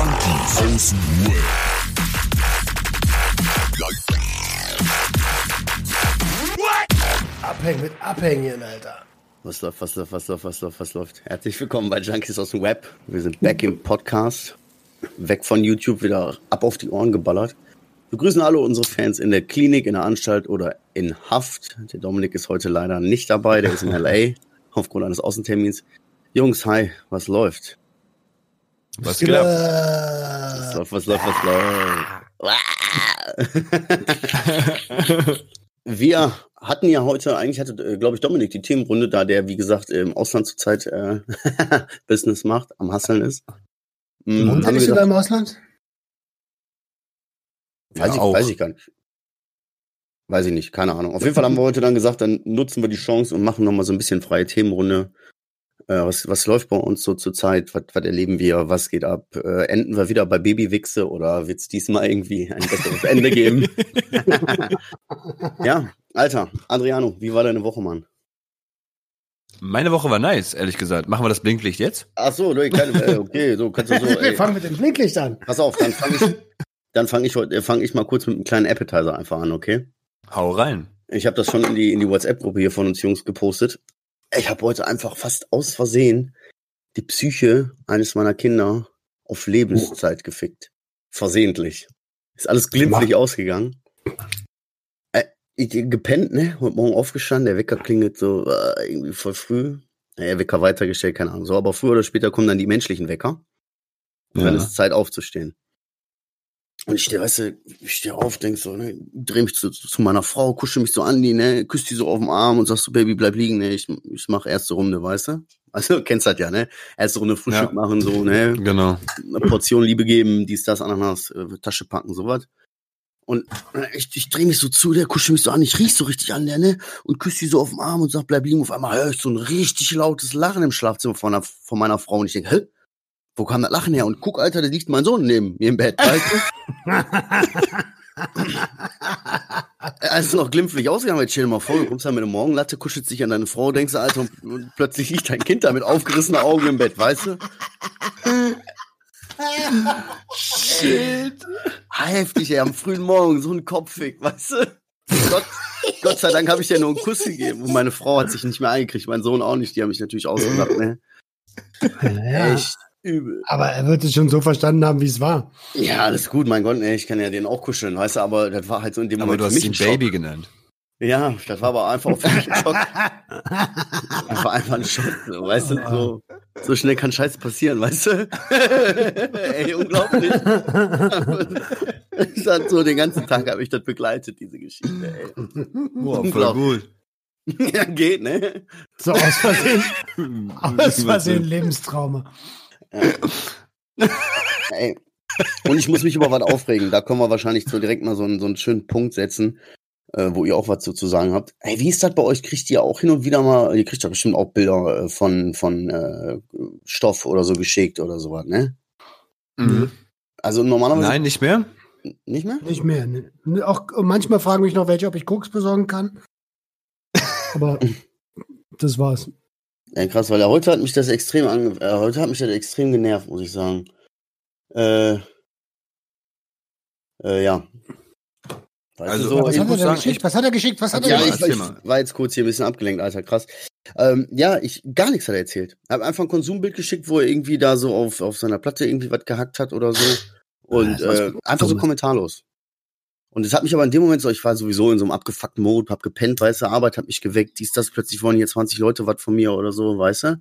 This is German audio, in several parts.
Junkies aus dem Web. Abhängen mit Abhängen, Alter. Was läuft, was läuft, was läuft, was läuft, was läuft? Herzlich willkommen bei Junkies aus dem Web. Wir sind back im Podcast. Weg von YouTube, wieder ab auf die Ohren geballert. Wir grüßen alle unsere Fans in der Klinik, in der Anstalt oder in Haft. Der Dominik ist heute leider nicht dabei, der ist in L.A. aufgrund eines Außentermins. Jungs, hi, was läuft? Was geht ab? Was läuft, was läuft, was läuft? Wir hatten ja heute, eigentlich hatte, äh, glaube ich, Dominik die Themenrunde, da der, wie gesagt, im Ausland zurzeit äh, Business macht, am Hasseln ist. Mhm, Und bist du da im Ausland? weiß, ich, auch. weiß ich gar nicht. Weiß ich nicht, keine Ahnung. Auf jeden Fall haben wir heute dann gesagt, dann nutzen wir die Chance und machen nochmal so ein bisschen freie Themenrunde. Äh, was, was läuft bei uns so zur Zeit? Was, was erleben wir? Was geht ab? Äh, enden wir wieder bei Babywichse oder wird es diesmal irgendwie ein besseres Ende geben? ja, Alter, Adriano, wie war deine Woche, Mann? Meine Woche war nice, ehrlich gesagt. Machen wir das Blinklicht jetzt? Ach so, nee, keine, okay, so kannst du so. Wir Ey, fangen mit dem Blinklicht an. pass auf, dann fange ich, dann fange ich heute, fange ich mal kurz mit einem kleinen Appetizer einfach an, okay? Hau rein. Ich habe das schon in die in die WhatsApp-Gruppe hier von uns Jungs gepostet. Ich habe heute einfach fast aus Versehen die Psyche eines meiner Kinder auf Lebenszeit gefickt. Versehentlich. Ist alles glimpflich ausgegangen. Äh, ich, gepennt, ne? Heute Morgen aufgestanden, der Wecker klingelt so äh, irgendwie voll früh. Naja, Wecker weitergestellt, keine Ahnung. So, aber früher oder später kommen dann die menschlichen Wecker. Und dann Ja. ist es Zeit aufzustehen. Und ich stehe, weißt du, ich stehe auf, denk so, ne, dreh mich zu, zu meiner Frau, kuschel mich so an die, ne, küss die so auf den Arm und sagst so, Baby, bleib liegen, ne, ich, ich mach erste Runde, weißt du? Also, kennst das ja, ne? Erste Runde Frühstück Ja. machen, so, ne, Genau. eine Portion Liebe geben, dies, das, Ananas, äh, Tasche packen, sowas. Und äh, ich, ich drehe mich so zu, der kuschel mich so an, ich riech so richtig an der, ne? Und küsse die so auf den Arm und sag, bleib liegen. Auf einmal höre ich so ein richtig lautes Lachen im Schlafzimmer von, einer, von meiner Frau. Und ich denke, hä? Wo kam das Lachen her? Und guck, Alter, da liegt mein Sohn neben mir im Bett, weißt du? Er ist noch glimpflich ausgegangen, jetzt stell dir mal vor, du kommst da mit einer Morgenlatte, kuschelst dich an deine Frau, denkst du, Alter, und, und plötzlich liegt dein Kind da mit aufgerissenen Augen im Bett, weißt du? Shit. Heftig, ey, am frühen Morgen, so ein Kopfweg, weißt du? Gott, Gott sei Dank habe ich dir nur einen Kuss gegeben und meine Frau hat sich nicht mehr eingekriegt, mein Sohn auch nicht, die haben mich natürlich ausgelacht, ne? Ja, Echt übel. aber er wird es schon so verstanden haben, wie es war. Ja, alles gut, mein Gott, ne, ich kann ja den auch kuscheln, weißt du, aber das war halt so in dem Aber Moment du für hast ihn Schock. Baby genannt. Ja, das war aber einfach für mich ein Schock. Einfach einfach ein Schock, so, weißt du, so, so schnell kann Scheiße passieren, weißt du? Ey, unglaublich. Ich hat so den ganzen Tag habe ich das begleitet, diese Geschichte, ey. Boah, voll Unglaublich. gut. Ja, geht, ne? So aus Versehen, aus Versehen Lebenstrauma. Ey. Und ich muss mich über was aufregen. Da können wir wahrscheinlich so direkt mal so einen, so einen schönen Punkt setzen, äh, wo ihr auch was zu, zu sagen habt. Ey, wie ist das bei euch? Kriegt ihr auch hin und wieder mal, ihr kriegt ja bestimmt auch Bilder äh, von, von äh, Stoff oder so geschickt oder sowas, ne? Mhm. Also normalerweise Nein, nicht mehr? nicht mehr? Nicht mehr. Ne? Auch manchmal fragen mich noch welche, ob ich Koks besorgen kann. Aber das war's. Ja, krass, weil ja, heute hat mich das extrem ange äh, heute hat mich das extrem genervt, muss ich sagen. Äh, äh, ja. Weißt Also, so, Was ich hat er sagen, geschickt? ich- Was hat er geschickt? Was hat er Ja, ich, geschickt? erzähl ich mal. war jetzt kurz hier ein bisschen abgelenkt, Alter, krass. Ähm, ja, ich gar nichts hat er erzählt. Hab einfach ein Konsumbild geschickt, wo er irgendwie da so auf, auf seiner Platte irgendwie was gehackt hat oder so. Und Ah, das äh, einfach so kommentarlos. Und es hat mich aber in dem Moment so, ich war sowieso in so einem abgefuckten Mode, hab gepennt, weißt du, Arbeit hat mich geweckt, dies, das, plötzlich wollen hier 20 Leute was von mir oder so, weißt du?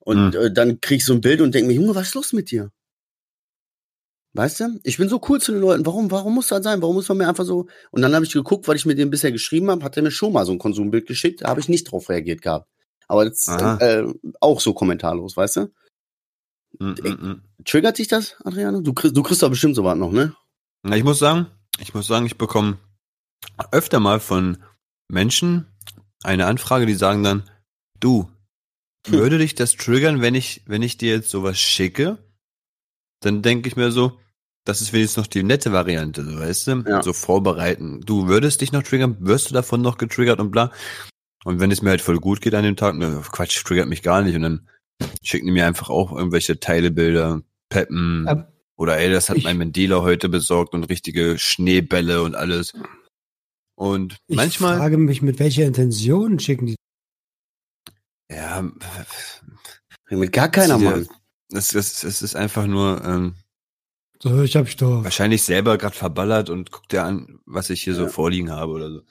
Und Mhm. äh, dann krieg ich so ein Bild und denk mir, Junge, was ist los mit dir? Weißt du? Ich bin so cool zu den Leuten. Warum, warum muss das sein? Warum muss man mir einfach so. Und dann habe ich geguckt, weil ich mit dem bisher geschrieben habe, hat er mir schon mal so ein Konsumbild geschickt. Da habe ich nicht drauf reagiert gehabt. Aber das Aha. äh, auch so kommentarlos, weißt du? Mhm, mhm. Triggert dich das, Adriano? Du kriegst, du kriegst doch bestimmt sowas noch, ne? Na, ich muss sagen, ich muss sagen, ich bekomme öfter mal von Menschen eine Anfrage, die sagen dann, du, würde dich das triggern, wenn ich, wenn ich dir jetzt sowas schicke? Dann denke ich mir so, das ist wenigstens noch die nette Variante, so weißt du? Ja. So vorbereiten. Du würdest dich noch triggern, wirst du davon noch getriggert und bla. Und wenn es mir halt voll gut geht an dem Tag, ne, Quatsch, triggert mich gar nicht. Und dann schicken die mir einfach auch irgendwelche Teilebilder, Peppen, Aber- Oder ey, das hat Ich- mein Mendela heute besorgt und richtige Schneebälle und alles. Und Ich manchmal, frage mich, mit welcher Intention schicken die. ja, Mit gar keiner, Mann. es, es, es ist einfach nur ähm, So, ich hab Stoff. wahrscheinlich selber gerade verballert und guckt dir an, was ich hier so Ja. vorliegen habe oder so.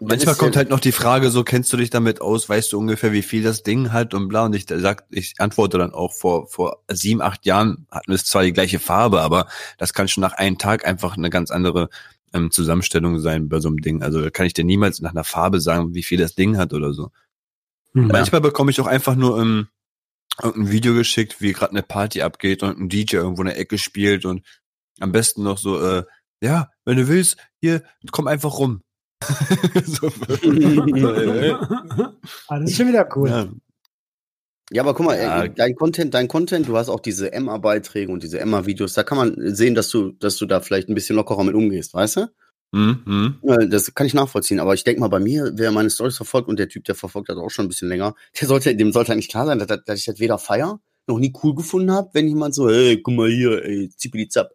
Manchmal kommt ja- halt noch die Frage, so kennst du dich damit aus, weißt du ungefähr, wie viel das Ding hat und bla. Und ich sag, ich antworte dann auch vor vor sieben, acht Jahren hatten wir es zwar die gleiche Farbe, aber das kann schon nach einem Tag einfach eine ganz andere ähm, Zusammenstellung sein bei so einem Ding. Also da kann ich dir niemals nach einer Farbe sagen, wie viel das Ding hat oder so. Hm. Manchmal bekomme ich auch einfach nur ähm, irgendein Video geschickt, wie gerade eine Party abgeht und ein DJ irgendwo in der Ecke spielt und am besten noch so, äh, ja, wenn du willst, hier, komm einfach rum. so, äh, ah, das ist schon wieder cool. ja. Ja, aber guck mal, Ja. äh, dein Content, dein Content, du hast auch diese Emma-Beiträge und diese Emma-Videos, da kann man sehen, dass du, dass du da vielleicht ein bisschen lockerer mit umgehst, weißt du? Mhm, mhm. Ja, Das kann ich nachvollziehen, aber ich denke mal, bei mir, wer meine Stories verfolgt und der Typ, der verfolgt hat auch schon ein bisschen länger, der sollte, dem sollte eigentlich klar sein, dass, dass ich das weder feier, noch nie cool gefunden habe, wenn jemand so, hey, guck mal hier, ey, zippidi zapp.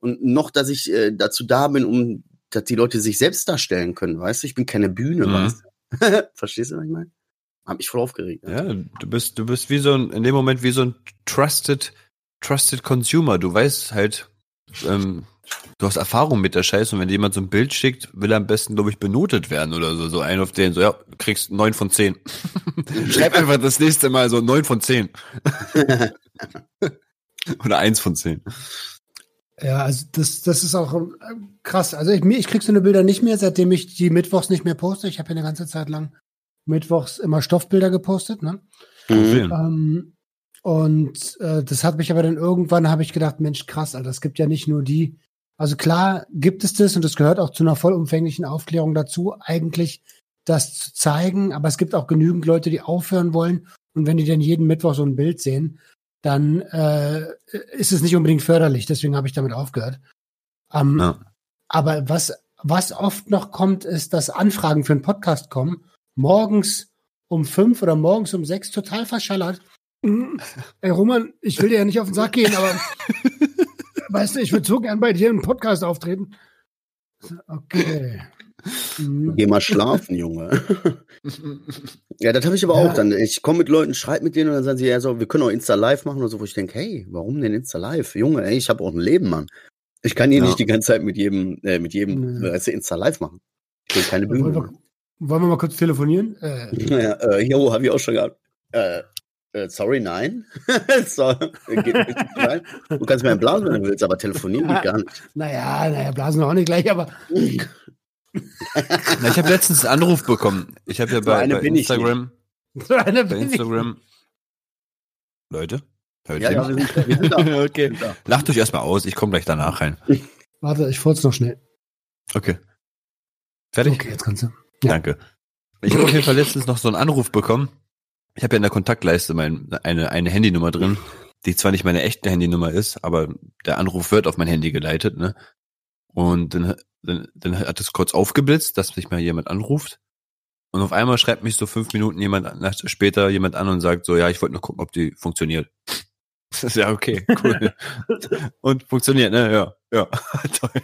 Und noch, dass ich äh, dazu da bin, um, dass die Leute sich selbst darstellen können, weißt du? Ich bin keine Bühne, Mhm. weißt du? Verstehst du, was ich meine? Hab mich voll aufgeregt. Ja, du bist, du bist wie so ein, in dem Moment wie so ein trusted, trusted Consumer. Du weißt halt, ähm, du hast Erfahrung mit der Scheiße und wenn jemand so ein Bild schickt, will er am besten, glaube ich, benotet werden oder so. So ein auf den, so, ja, kriegst neun von zehn. Schreib einfach das nächste Mal so neun von zehn. oder eins von zehn. Ja, also das, das ist auch ähm, krass. Also ich, mir- ich krieg so eine Bilder nicht mehr, seitdem ich die Mittwochs nicht mehr poste. Ich habe ja eine ganze Zeit lang Mittwochs immer Stoffbilder gepostet. Ne? Mhm. Ähm, und äh, das hat mich aber dann irgendwann, habe ich gedacht, Mensch, krass, Alter, es gibt ja nicht nur die. Also klar gibt es das und das gehört auch zu einer vollumfänglichen Aufklärung dazu, eigentlich das zu zeigen. Aber es gibt auch genügend Leute, die aufhören wollen. Und wenn die dann jeden Mittwoch so ein Bild sehen, dann äh, ist es nicht unbedingt förderlich. Deswegen habe ich damit aufgehört. Ähm, Ja. Aber was, was oft noch kommt, ist, dass Anfragen für einen Podcast kommen, morgens um fünf oder morgens um sechs total verschallert. Ey, Roman, ich will dir ja nicht auf den Sack gehen, aber weißt du, ich würde so gern bei dir im Podcast auftreten. Okay. Mhm. Geh mal schlafen, Junge. ja, das habe ich aber Ja. auch dann. Ich komme mit Leuten, schreibe mit denen und dann sagen sie, ja, so, wir können auch Insta Live machen oder so, wo ich denke, hey, warum denn Insta Live? Junge, ey, ich habe auch ein Leben, Mann. Ich kann hier Ja. nicht die ganze Zeit mit jedem, äh, mit jedem, Nee. äh, weißt du, Insta Live machen. Ich will keine Wollen Bühne. wir, wollen wir mal kurz telefonieren? Äh, Ja, äh, jo, habe ich auch schon gehabt. Äh, äh, sorry, nein. so, geht nicht rein. Du kannst mir einen blasen, wenn du willst, aber telefonieren geht gar nicht. naja, naja, blasen wir auch nicht gleich, aber Na, ich habe letztens einen Anruf bekommen. Ich habe ja bei, bei Instagram, bei. Instagram. Leute? Hört Ja, ja, wir sind, wir sind da. Okay. Lacht euch erstmal aus, ich komme gleich danach rein. Warte, ich furz noch schnell. Okay. Fertig? Okay, jetzt kannst du. Ja. Danke. Ich habe auf jeden Fall letztens noch so einen Anruf bekommen. Ich habe ja in der Kontaktleiste mein, eine, eine Handynummer drin, die zwar nicht meine echte Handynummer ist, aber der Anruf wird auf mein Handy geleitet, ne? Und dann, dann, dann hat es kurz aufgeblitzt, dass mich mal jemand anruft. Und auf einmal schreibt mich so fünf Minuten jemand später jemand an und sagt so, ja, ich wollte nur gucken, ob die funktioniert. Das ist ja okay, cool. und funktioniert, ne? Ja, ja. Toll.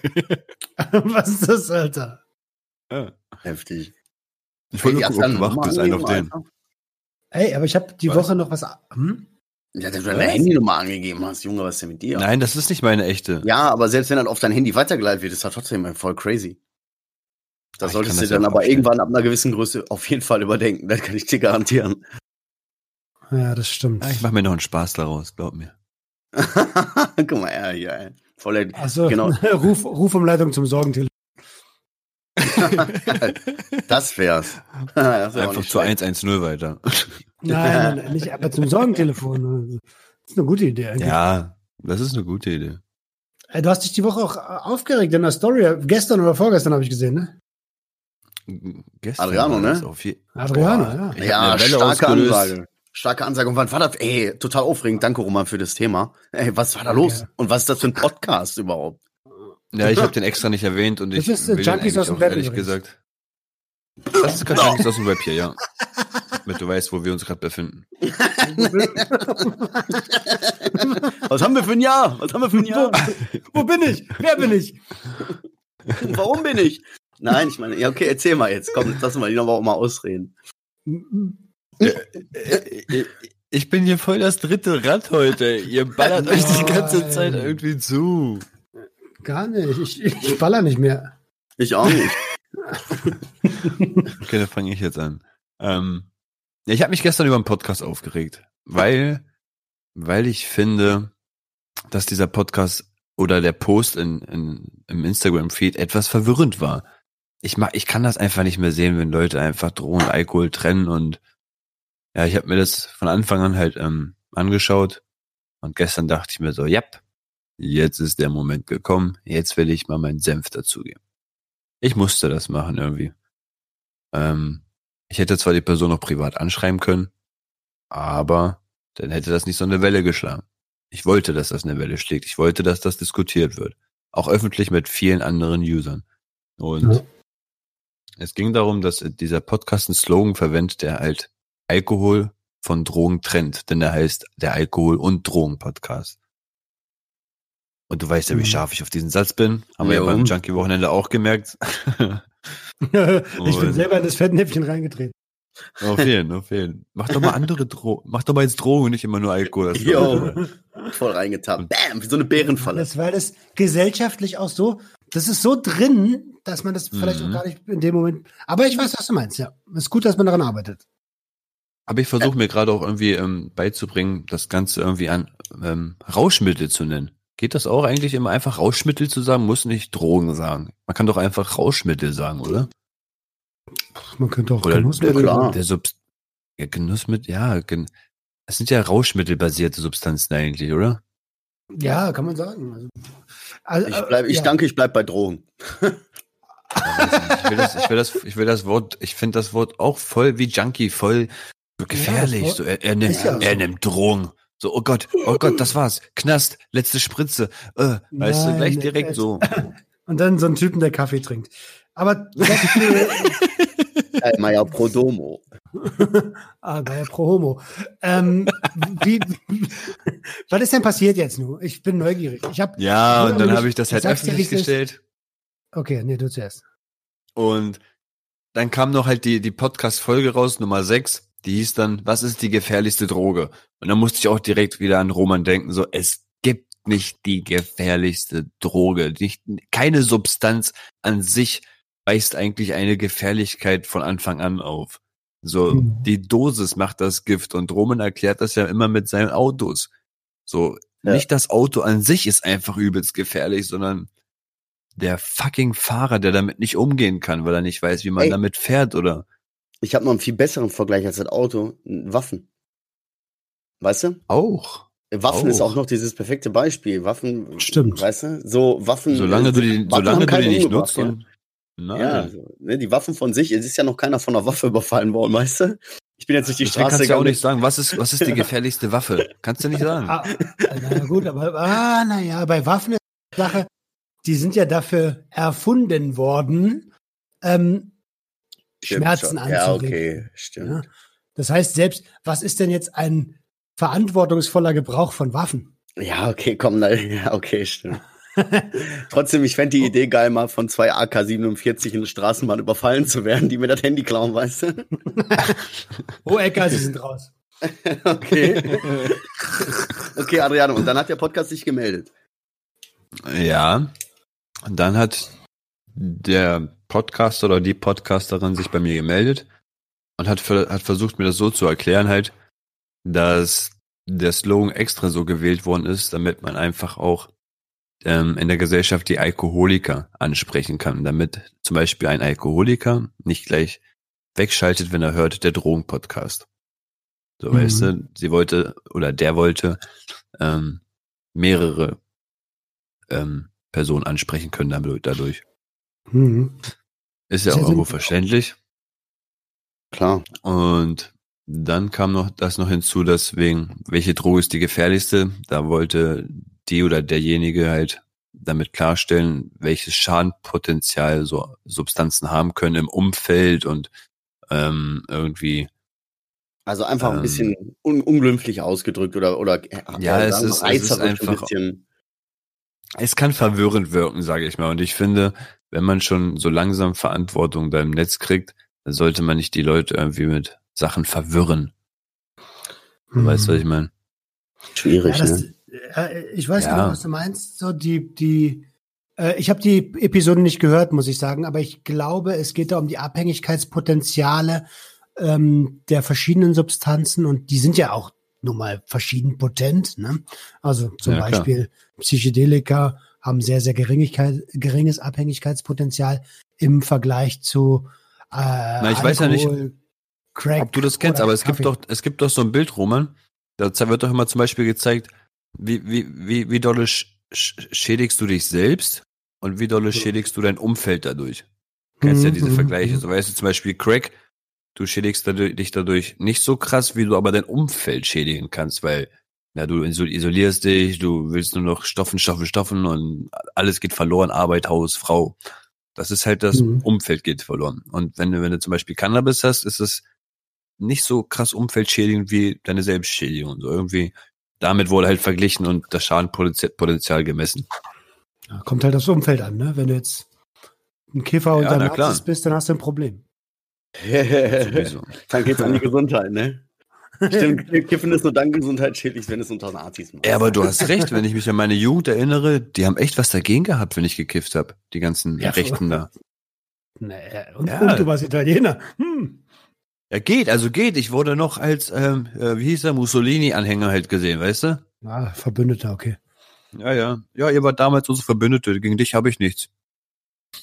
Was ist das, Alter? Ja. Heftig. Ich wollte Ey, nur gucken, ob du wach bist, einen auf den. Ey, aber ich habe die Was? Woche noch was. Hm? Ja, dass du deine? Handynummer angegeben hast, Junge, was ist denn mit dir? Nein, das ist nicht meine echte. Ja, aber selbst wenn dann auf dein Handy weitergeleitet wird, ist das trotzdem voll crazy. Da Ich solltest kann du dann aber vorstellen. irgendwann ab einer gewissen Größe auf jeden Fall überdenken. Das kann ich dir garantieren. Ja, das stimmt. Ja, ich mache mir noch einen Spaß daraus, glaub mir. Guck mal, ja, ja, ey. Voll, Also, genau. Ruf, Rufumleitung zum Sorgentelefon. das wär's. das wär Einfach zu schlecht. 110 weiter. Nein, nein, nein, nicht, aber zum Sorgentelefon. Das ist eine gute Idee eigentlich. Ja, das ist eine gute Idee. Ey, Du hast dich die Woche auch äh, aufgeregt in der Story. Gestern oder vorgestern habe ich gesehen, ne? Gestern Adriano, das ne? Adriano, Boah, ja. Ja, starke ausgelöst. Ansage. Starke Ansage. Und wann war das? Ey, total aufregend. Danke, Roman, für das Thema. Ey, was war da los? Ja. Und was ist das für ein Podcast überhaupt? Ja, ich habe den extra nicht erwähnt und Das ich ist, äh, will Junkies aus dem auch Web ehrlich übrigens. gesagt. Das ist kein Junkies aus dem Web hier, ja. damit du weißt, wo wir uns gerade befinden. Was haben wir für ein Jahr? Was haben wir für ein Jahr? Wo bin ich? Wer bin ich? Warum bin ich? Nein, ich meine, ja, okay, erzähl mal jetzt. Komm, lass mal die noch mal ausreden. Ich bin hier voll das dritte Rad heute. Ihr ballert euch die ganze Zeit irgendwie zu. Gar nicht. Ich, ich baller nicht mehr. Ich auch nicht. Okay, dann fange ich jetzt an. Ähm, ja, ich habe mich gestern über einen Podcast aufgeregt, weil, weil ich finde, dass dieser Podcast oder der Post in, in, im Instagram-Feed etwas verwirrend war. Ich mag, ich kann das einfach nicht mehr sehen, wenn Leute einfach Drogen und Alkohol trennen und ja, ich habe mir das von Anfang an halt ähm, angeschaut und gestern dachte ich mir so, ja, jetzt ist der Moment gekommen, jetzt will ich mal meinen Senf dazugeben. Ich musste das machen irgendwie. Ähm, ich hätte zwar die Person noch privat anschreiben können, aber dann hätte das nicht so eine Welle geschlagen. Ich wollte, dass das eine Welle schlägt. Ich wollte, dass das diskutiert wird. Auch öffentlich mit vielen anderen Usern. Und Ja. es ging darum, dass dieser Podcast einen Slogan verwendet, der halt Alkohol von Drogen trennt. Denn der heißt der Alkohol- und Drogen-Podcast. Und du weißt ja, wie Mhm. scharf ich auf diesen Satz bin. Haben wir ja Ja, beim? Junkie-Wochenende auch gemerkt. ich bin selber in das Fettnäpfchen reingetreten. Auf jeden, auf jeden. Mach doch mal andere Drogen. Mach doch mal jetzt Drogen nicht immer nur Alkohol. Jo. Voll reingetappt. Bam, wie so eine Bärenfalle. Das war das gesellschaftlich auch so. Das ist so drin, dass man das vielleicht Mhm. auch gar nicht in dem Moment. Aber ich weiß, was du meinst, ja. Ist gut, dass man daran arbeitet. Aber ich versuche mir gerade auch irgendwie ähm, beizubringen, das Ganze irgendwie an ähm, Rauschmittel zu nennen. Geht das auch eigentlich immer einfach Rauschmittel zu sagen? Muss nicht Drogen sagen. Man kann doch einfach Rauschmittel sagen, oder? Man könnte auch Oder Genussmittel klar. sagen. Der Subst ja, Genussmittel, ja, gen es sind ja Rauschmittelbasierte Substanzen eigentlich, oder? Ja, kann man sagen. Also, also, Ich, bleib, ich ja. danke, ich bleib bei Drogen. Ich will das, ich will das, ich will das Wort, ich finde das Wort auch voll wie Junkie, voll gefährlich. das so, er, er, nimmt, ja er so. nimmt Drogen. So, oh Gott, oh Gott, das war's. Knast, letzte Spritze. Äh, weißt du, Nein, gleich direkt so. Und dann so ein Typen, der Kaffee trinkt. Aber Äh, Meier Prodomo. ah, war ja pro Homo. Ähm, wie, was ist denn passiert jetzt nur? Ich bin neugierig. Ich hab, Ja, und dann habe ich das halt öffentlich gestellt. okay, nee, du zuerst. Und dann kam noch halt die, die Podcast-Folge raus, Nummer 6. Die hieß dann, was ist die gefährlichste Droge? Und dann musste ich auch direkt wieder an Roman denken, so, es gibt nicht die gefährlichste Droge. Nicht, keine Substanz an sich weist eigentlich eine Gefährlichkeit von Anfang an auf. So, Mhm. die Dosis macht das Gift und Roman erklärt das ja immer mit seinen Autos. So, Ja. nicht das Auto an sich ist einfach übelst gefährlich, sondern der fucking Fahrer, der damit nicht umgehen kann, weil er nicht weiß, wie man Ey. damit fährt oder. Ich habe noch einen viel besseren Vergleich als das Auto. Waffen. Weißt du? Auch. Waffen Auch. ist auch noch dieses perfekte Beispiel. Waffen, Stimmt. weißt du? So Waffen. Solange du die, Waffen solange du die nicht nutzt und. Nein. Ja, ja so, ne, die Waffen von sich, es ist ja noch keiner von einer Waffe überfallen worden, weißt du? Ich bin jetzt durch die Deswegen Straße kannst du ja auch nicht sagen, was ist, was ist die gefährlichste Waffe? Kannst du nicht sagen. Ah, na gut, aber ah, naja, bei Waffen ist die Sache, die sind ja dafür erfunden worden, ähm, Stimmt Schmerzen schon. Ja, okay, stimmt. Ja. Das heißt, selbst, was ist denn jetzt ein verantwortungsvoller Gebrauch von Waffen? Ja, okay, komm, na, ja, okay, stimmt. Trotzdem, ich fänd die Idee geil, mal von zwei AK-47 in der Straßenbahn überfallen zu werden, die mir das Handy klauen, weißt du? Oh, Ecker, sie sind raus. Okay. okay, Adriano, und dann hat der Podcast sich gemeldet. Ja. Und dann hat der Podcaster oder die Podcasterin sich bei mir gemeldet und hat, hat versucht, mir das so zu erklären halt, dass der Slogan extra so gewählt worden ist, damit man einfach auch ähm, in der Gesellschaft die Alkoholiker ansprechen kann, damit zum Beispiel ein Alkoholiker nicht gleich wegschaltet, wenn er hört, der Drogenpodcast. So, Mhm. weißt du, sie wollte oder der wollte ähm, mehrere ähm, Personen ansprechen können damit- dadurch. Mhm. Ist ja auch irgendwo verständlich. Klar. Und dann kam noch das noch hinzu, dass wegen, welche Droge ist die gefährlichste? Da wollte die oder derjenige halt damit klarstellen, welches Schadenpotenzial so Substanzen haben können im Umfeld und ähm, irgendwie Also einfach ein Ähm. bisschen un unglimpflich ausgedrückt oder oder äh, Ja, es ist- es ist reißerisch ein einfach- bisschen. Es kann verwirrend wirken, sage ich mal. Und ich finde, wenn man schon so langsam Verantwortung da im Netz kriegt, dann sollte man nicht die Leute irgendwie mit Sachen verwirren. Du weißt, was ich meine? schwierig, Ja, das, ne? äh, ich weiß Ja. genau, was du meinst. So die, die, äh, ich habe die Episode nicht gehört, muss ich sagen, aber ich glaube, es geht da um die Abhängigkeitspotenziale ähm, der verschiedenen Substanzen und die sind ja auch nun mal verschieden potent. Ne? Also zum Ja, klar. Beispiel Psychedelika haben sehr, sehr geringes Abhängigkeitspotenzial im Vergleich zu äh, Na, ich weiß ja nicht, Crack Ob du das kennst, aber es gibt doch, es gibt doch so ein Bild, Roman. Da wird doch immer zum Beispiel gezeigt, wie, wie, wie, wie dolle sch sch- schädigst du dich selbst und wie dolle schädigst du dein Umfeld dadurch. Kennst ja Mhm, diese mhm, Vergleiche. mhm. So weißt du zum Beispiel Crack, du schädigst dadurch, dich dadurch nicht so krass, wie du aber dein Umfeld schädigen kannst, weil ja, du iso- isolierst dich, du willst nur noch stoffen, stoffen, stoffen und alles geht verloren, Arbeit, Haus, Frau. Das ist halt das Mhm. Umfeld geht verloren. Und wenn du, wenn du zum Beispiel Cannabis hast, ist es nicht so krass umfeldschädigend wie deine Selbstschädigung. So irgendwie, damit wurde halt verglichen und das Schadenpotenzial gemessen. Ja, kommt halt aufs Umfeld an, ne? Wenn du jetzt ein Kiffer und Ja. Nazis bist, dann hast du ein Problem. Dann geht's an die Gesundheit, ne? Stimmt, Kiffen ist nur dann gesundheitsschädlich, wenn es unter Nazis macht. Ja, aber du hast recht, wenn ich mich an meine Jugend erinnere, die haben echt was dagegen gehabt, wenn ich gekifft habe. Die ganzen Ja, Rechten da. Naja, und, Ja. und du warst Italiener. Hm. Ja, geht, also geht. Ich wurde noch als, ähm, äh, wie hieß er, Mussolini-Anhänger halt gesehen, weißt du? Ah, Verbündeter, okay. Ja, ja. Ja, ihr wart damals unsere Verbündete. Gegen dich habe ich nichts.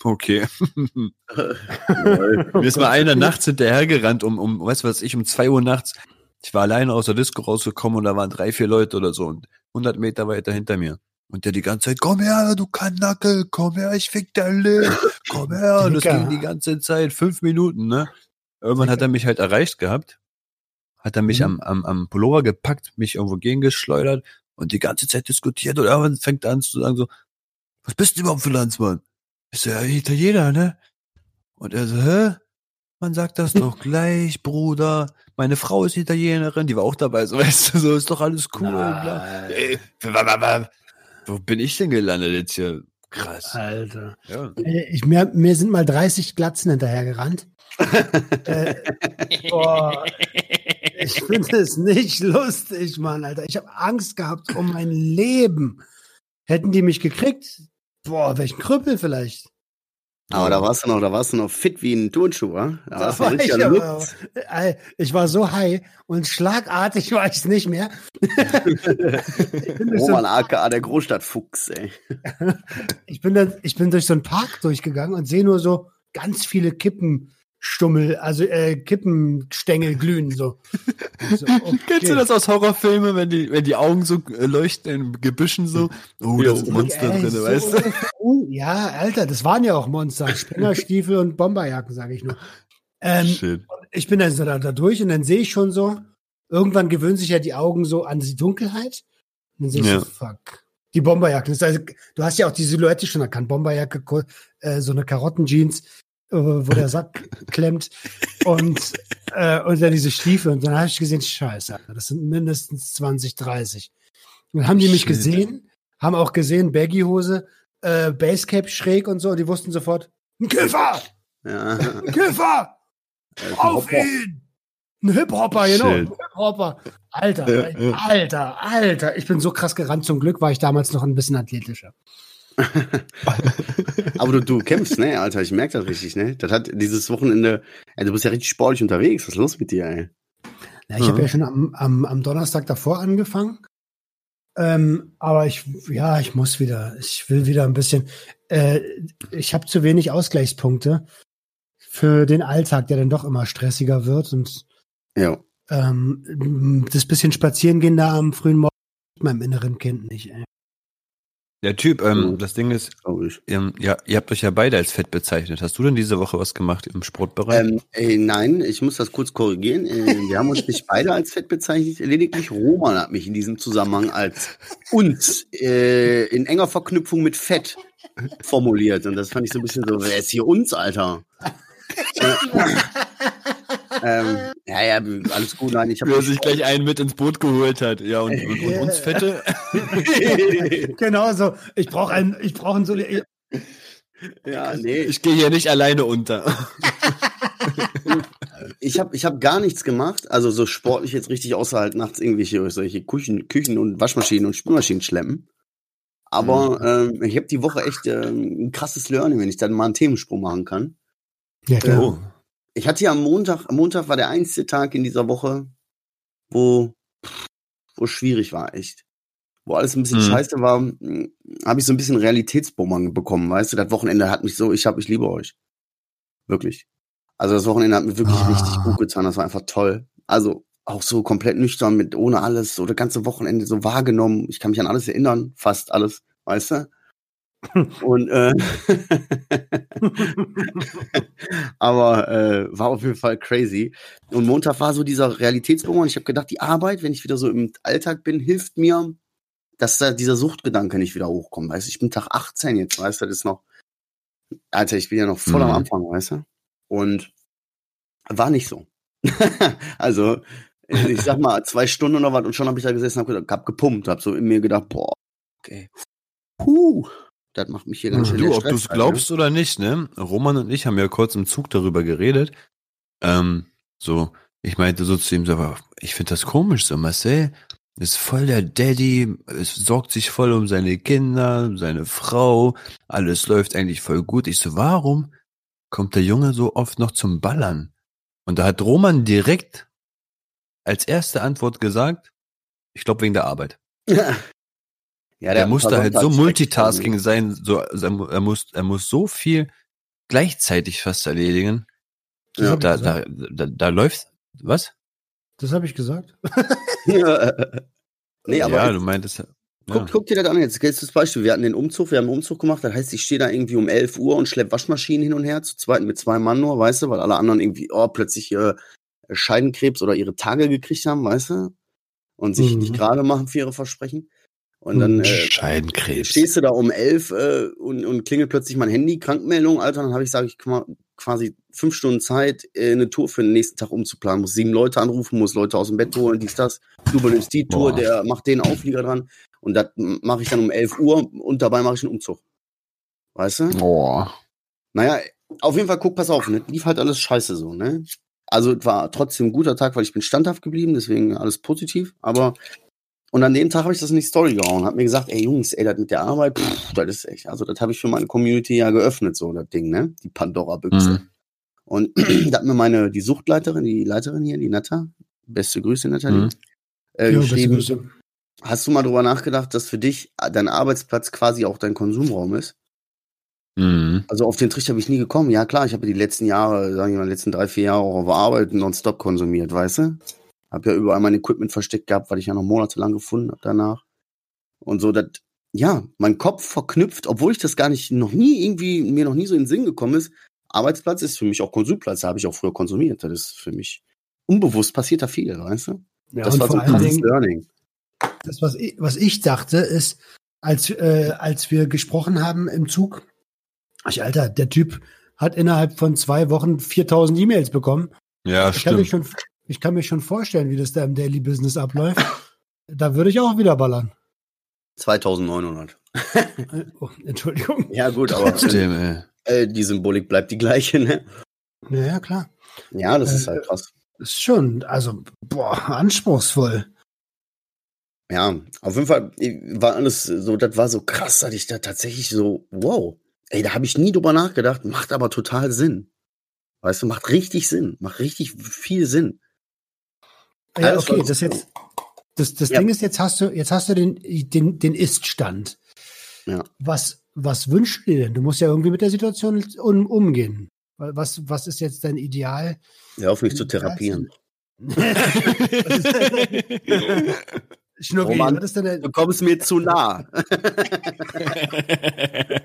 Okay. Mir ist mal einer nachts hinterhergerannt, um, um, weißt du was, ich um zwei Uhr nachts. Ich war alleine aus der Disco rausgekommen und da waren drei, vier Leute oder so und 100 Meter weiter hinter mir. Und der die ganze Zeit, komm her, du Kanacke, komm her, ich fick dein Leben, komm her. Und das ging die ganze Zeit, fünf Minuten, ne? Irgendwann hat er mich halt erreicht gehabt, hat er mich Mhm. am, am, am Pullover gepackt, mich irgendwo gegengeschleudert und die ganze Zeit diskutiert und irgendwann fängt er an zu sagen so, was bist du überhaupt für Landsmann? Ich so, ja, Italiener, ne? Und er so, hä? Man sagt das doch gleich, Bruder. Meine Frau ist Italienerin, die war auch dabei, so weißt du, so ist doch alles cool. Ey, wo bin ich denn gelandet jetzt hier? Krass. Alter. Ja. Äh, Ich, mir, mir sind mal 30 Glatzen hinterhergerannt. äh, boah, ich finde es nicht lustig, Mann, Alter. Ich habe Angst gehabt um mein Leben. Hätten die mich gekriegt? Boah, welchen Krüppel vielleicht. Aber da warst du noch, da warst du noch fit wie ein Turnschuh, wa? Da Da warst du war ich, aber, ich war so high und schlagartig war ich es nicht mehr. so, Roman aka der Großstadtfuchs, ey. ich, bin dann, ich bin durch so einen Park durchgegangen und sehe nur so ganz viele Kippenstummel, also äh, Kippenstängel glühen. So. So, Kennst du okay. das aus Horrorfilmen, wenn die, wenn die Augen so äh, leuchten in Gebüschen so? Oh, da ist Monster drin, so weißt du? un- Ja, Alter, das waren ja auch Monster. Springerstiefel und Bomberjacken, sage ich nur. Ähm, Shit. ich bin dann so da, da durch und dann sehe ich schon so, irgendwann gewöhnen sich ja die Augen so an die Dunkelheit. Und dann sehe ich Ja. so, fuck. Die Bomberjacke. Also, du hast ja auch die Silhouette schon erkannt. Bomberjacke, äh, so eine Karottenjeans, wo der Sack klemmt. Und, äh, und dann diese Stiefel. Und dann habe ich gesehen, scheiße, das sind mindestens 20, 30. Und dann haben die mich Shit. gesehen, haben auch gesehen, Baggy-Hose, äh, Basecap schräg und so. Und die wussten sofort, ein Kiffer! Ja. Ein Kiffer! Auf ihn! Ein Hip-Hopper, genau. Ein. Hip-Hopper. Alter. Alter, Alter. Ich bin so krass gerannt. Zum Glück war ich damals noch ein bisschen athletischer. Aber du, du kämpfst, ne, Alter, ich merke das richtig, ne? Das hat dieses Wochenende, ey, du bist ja richtig sportlich unterwegs. Was ist los mit dir, ey? Ja, ich habe Mhm. ja schon am, am, am Donnerstag davor angefangen. Ähm, aber ich, ja, ich muss wieder. Ich will wieder ein bisschen. Äh, ich habe zu wenig Ausgleichspunkte für den Alltag, der dann doch immer stressiger wird. Und Ja. ähm, das bisschen Spazierengehen da am frühen Morgen mit meinem inneren Kind nicht. Ey. Der Typ, ähm, Mhm. das Ding ist, ähm, ja, ihr habt euch ja beide als fett bezeichnet. Hast du denn diese Woche was gemacht im Sportbereich? Ähm, ey, nein, ich muss das kurz korrigieren. Äh, wir haben uns nicht beide als fett bezeichnet, lediglich Roman hat mich in diesem Zusammenhang als uns äh, in enger Verknüpfung mit Fett formuliert. Und das fand ich so ein bisschen so, wer ist hier uns, Alter? Äh, ähm, ja, ja, alles gut, nein, ich habe Wie er sich gleich einen mit ins Boot geholt hat. Ja, und, und, und uns Fette? genau so. Ich brauche einen, ich brauche einen Soli ja, nee, Ich gehe hier nicht alleine unter. ich habe ich hab gar nichts gemacht, also so sportlich jetzt richtig außer halt nachts irgendwelche solche Küchen, Küchen und Waschmaschinen und Spülmaschinen schleppen. Aber ähm, ich habe die Woche echt ähm, ein krasses Learning, wenn ich dann mal einen Themensprung machen kann. Ja, klar. Ich hatte ja am Montag, am Montag war der einzige Tag in dieser Woche, wo, wo schwierig war, echt. Wo alles ein bisschen Mhm. scheiße war, habe ich so ein bisschen Realitätsbummern bekommen, weißt du? Das Wochenende hat mich so, ich hab, ich liebe euch. Wirklich. Also das Wochenende hat mir wirklich Ah. richtig gut getan, das war einfach toll. Also auch so komplett nüchtern mit ohne alles, so das ganze Wochenende so wahrgenommen. Ich kann mich an alles erinnern, fast alles, weißt du? Und äh, aber äh, war auf jeden Fall crazy. Und Montag war so dieser Realitätsbruch und ich habe gedacht, die Arbeit, wenn ich wieder so im Alltag bin, hilft mir, dass da dieser Suchtgedanke nicht wieder hochkommt. Weißt du, ich bin Tag 18 jetzt, weißt du, das ist noch, Alter, ich bin ja noch voll am Mhm. Anfang, weißt du? Und war nicht so. also, ich sag mal, zwei Stunden oder was und schon habe ich da gesessen, hab, gedacht- hab gepumpt, hab so in mir gedacht, boah, okay, puh, das macht mich hier ganz schön Du, ob du es Stress, Alter. glaubst oder nicht, ne? Roman und ich haben ja kurz im Zug darüber geredet. Ähm, so, ich meinte so zu ihm, so, aber ich finde das komisch, so Marcel ist voll der Daddy, es sorgt sich voll um seine Kinder, um seine Frau, alles läuft eigentlich voll gut. Ich so, warum kommt der Junge so oft noch zum Ballern? Und da hat Roman direkt als erste Antwort gesagt, ich glaube wegen der Arbeit. ja, Der, hat musste ein paar halt so Sonntags- Multitasking sein, so, also er, mu- muss, er muss so viel gleichzeitig fast erledigen. Ja. Da, da, da, da läuft, was? Das habe ich gesagt. nee, aber ja, jetzt, du meintest, ja. guck, guck dir das an jetzt. Jetzt das Beispiel. Wir hatten den Umzug, wir haben einen Umzug gemacht. Das heißt, ich stehe da irgendwie um 11 Uhr und schlepp Waschmaschinen hin und her, zu zweit mit zwei Mann nur, weißt du, weil alle anderen irgendwie, oh, plötzlich äh, Scheidenkrebs oder ihre Tage gekriegt haben, weißt du, und sich Mhm. nicht gerade machen für ihre Versprechen. Und dann äh, Scheidenkrebs. stehst du da um 11 äh, und, und klingelt plötzlich mein Handy, Krankmeldung, Alter, dann habe ich, sage ich, qua- quasi fünf Stunden Zeit, äh, eine Tour für den nächsten Tag umzuplanen. Muss sieben Leute anrufen, muss Leute aus dem Bett holen, dies, das. Du übernimmst die Tour, Boah. der macht den Auflieger dran. Und das mache ich dann um 11 Uhr und dabei mache ich einen Umzug. Weißt du? Boah. Naja, auf jeden Fall, guck, pass auf, ne? lief halt alles scheiße so, ne? Also es war trotzdem ein guter Tag, weil ich bin standhaft geblieben, deswegen alles positiv. Aber und an dem Tag habe ich das in die Story gehauen, hab mir gesagt, ey Jungs, ey, das mit der Arbeit, pff, das ist echt, also das habe ich für meine Community ja geöffnet, so das Ding, ne? Die Pandora-Büchse. Mhm. Und da hat mir meine, die Suchtleiterin, die Leiterin hier, die Natta, beste Grüße, Nathalie, Mhm. äh, Ja, beste geschrieben, Grüße. hast du mal drüber nachgedacht, dass für dich dein Arbeitsplatz quasi auch dein Konsumraum ist? Mhm. Also auf den Trichter bin ich nie gekommen. Ja klar, ich habe die letzten Jahre, sagen wir mal, die letzten drei, vier Jahre auch auf Arbeit nonstop konsumiert, weißt du? Hab ja überall mein Equipment versteckt gehabt, weil ich ja noch monatelang gefunden habe danach. Und so, das, ja, mein Kopf verknüpft, obwohl ich das gar nicht, noch nie irgendwie, mir noch nie so in den Sinn gekommen ist. Arbeitsplatz ist für mich auch Konsumplatz, da habe ich auch früher konsumiert. Das ist für mich unbewusst passiert da viel, weißt du? Ja, das und war so vor ein krasses Learning. das, was ich, was ich dachte, ist, als, äh, als wir gesprochen haben im Zug, ich, Alter, der Typ hat innerhalb von zwei Wochen 4000 E-Mails bekommen. Ja, Ich kann, mich stimmt. schon, ich kann mir schon vorstellen, wie das da im Daily Business abläuft. Da würde ich auch wieder ballern. 2900. Äh, Oh, Entschuldigung. Ja gut, aber Trotzdem, ey. äh, die Symbolik bleibt die gleiche, ne? Ja, ja, klar. Ja, das Äh, ist halt krass. Ist schon, also, boah, anspruchsvoll. Ja, auf jeden Fall äh, war alles so, das war so krass, dass ich da tatsächlich so, wow, ey, da habe ich nie drüber nachgedacht, macht aber total Sinn. Weißt du, macht richtig Sinn, macht richtig viel Sinn. Ja, okay, das jetzt, das, das Ja. Ding ist, jetzt hast du, jetzt hast du den, den, den Ist-Stand. Ja. Was, was wünschst du dir denn? Du musst ja irgendwie mit der Situation um, umgehen. Was, was ist jetzt dein Ideal? Hör auf mich zu therapieren. Schnurri, Roman, was ist denn Du kommst mir zu nah.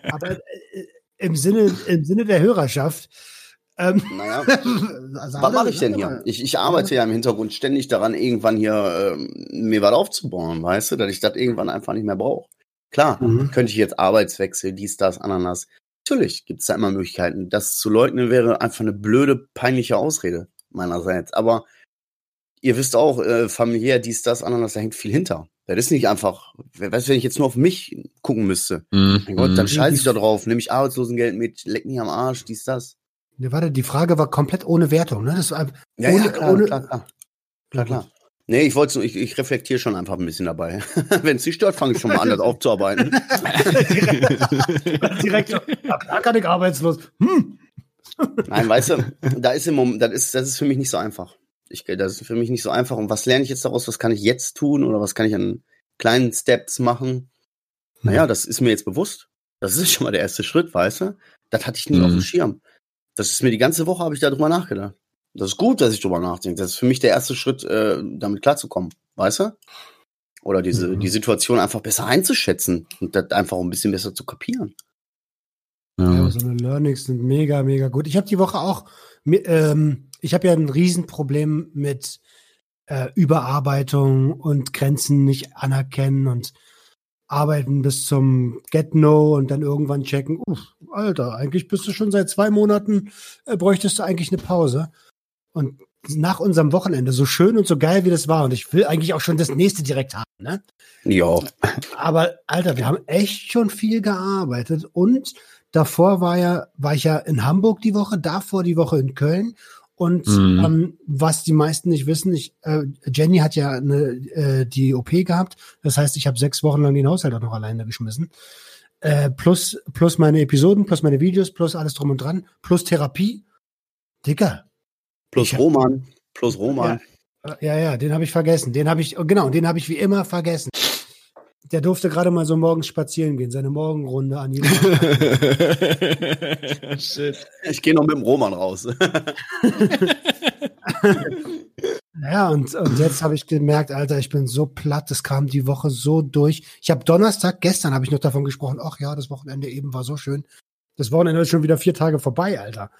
aber äh, im Sinne, im Sinne der Hörerschaft. Ähm, Naja, also was mache ich denn hier? Ich, ich arbeite ja im Hintergrund ständig daran, irgendwann hier ähm, mir was aufzubauen, weißt du, dass ich das irgendwann einfach nicht mehr brauche. Klar, Mhm. könnte ich jetzt Arbeitswechsel, dies, das, Ananas. Natürlich gibt es da immer Möglichkeiten. Das zu leugnen wäre einfach eine blöde, peinliche Ausrede. meinerseits. Aber ihr wisst auch, äh, familiär, dies, das, anderes, da hängt viel hinter. Das ist nicht einfach, wer weiß, wenn ich jetzt nur auf mich gucken müsste. Mhm. Mein Gott, dann Mhm. scheiße ich da drauf, nehme ich Arbeitslosengeld mit, leck mich am Arsch, dies, das. Ne, warte, die Frage war komplett ohne Wertung, ne? Das war einfach Ja, ohne, ja, klar, ohne, klar, klar. Klar, klar. Nee, ich wollte, ich, ich reflektiere schon einfach ein bisschen dabei. Wenn es dich stört, fange ich schon mal an, das aufzuarbeiten. direkt, ja, klar kann ich arbeitslos. Hm. Nein, weißt du, da ist im Moment, das ist, das ist für mich nicht so einfach. Ich, das ist für mich nicht so einfach. Und was lerne ich jetzt daraus? Was kann ich jetzt tun? Oder was kann ich an kleinen Steps machen? Naja, das ist mir jetzt bewusst. Das ist schon mal der erste Schritt, weißt du? Das hatte ich nie Mhm. auf dem Schirm. Das ist mir die ganze Woche, habe ich darüber nachgedacht. Das ist gut, dass ich drüber nachdenke. Das ist für mich der erste Schritt, äh, damit klarzukommen, weißt du? Oder diese, Mhm. die Situation einfach besser einzuschätzen und das einfach ein bisschen besser zu kapieren. Ja, Ja. so eine Learnings sind mega, mega gut. Ich habe die Woche auch, ähm, ich habe ja ein Riesenproblem mit äh, Überarbeitung und Grenzen nicht anerkennen und arbeiten bis zum Get-No und dann irgendwann checken, uff, Alter, eigentlich bist du schon seit zwei Monaten, äh, bräuchtest du eigentlich eine Pause. Und nach unserem Wochenende, so schön und so geil wie das war, und ich will eigentlich auch schon das nächste direkt haben, ne? Ja. Aber Alter, wir haben echt schon viel gearbeitet und davor war ja, war ich ja in Hamburg die Woche, davor die Woche in Köln. Und Mhm. ähm, was die meisten nicht wissen, ich, äh, Jenny hat ja eine, äh, die OP gehabt. Das heißt, ich habe sechs Wochen lang den Haushalt auch noch alleine geschmissen. Äh, plus, plus meine Episoden, plus meine Videos, plus alles drum und dran, plus Therapie. Dicker. Plus Ich hab- Roman. Plus Roman. Äh, Ja, ja, den habe ich vergessen. Den habe ich, genau, den habe ich wie immer vergessen. Der durfte gerade mal so morgens spazieren gehen, seine Morgenrunde an jedem Shit. Ich gehe noch mit dem Roman raus. Ja, und, und jetzt habe ich gemerkt, Alter, ich bin so platt, das kam die Woche so durch. Ich habe Donnerstag, gestern habe ich noch davon gesprochen, ach ja, das Wochenende eben war so schön. Das Wochenende ist schon wieder vier Tage vorbei, Alter.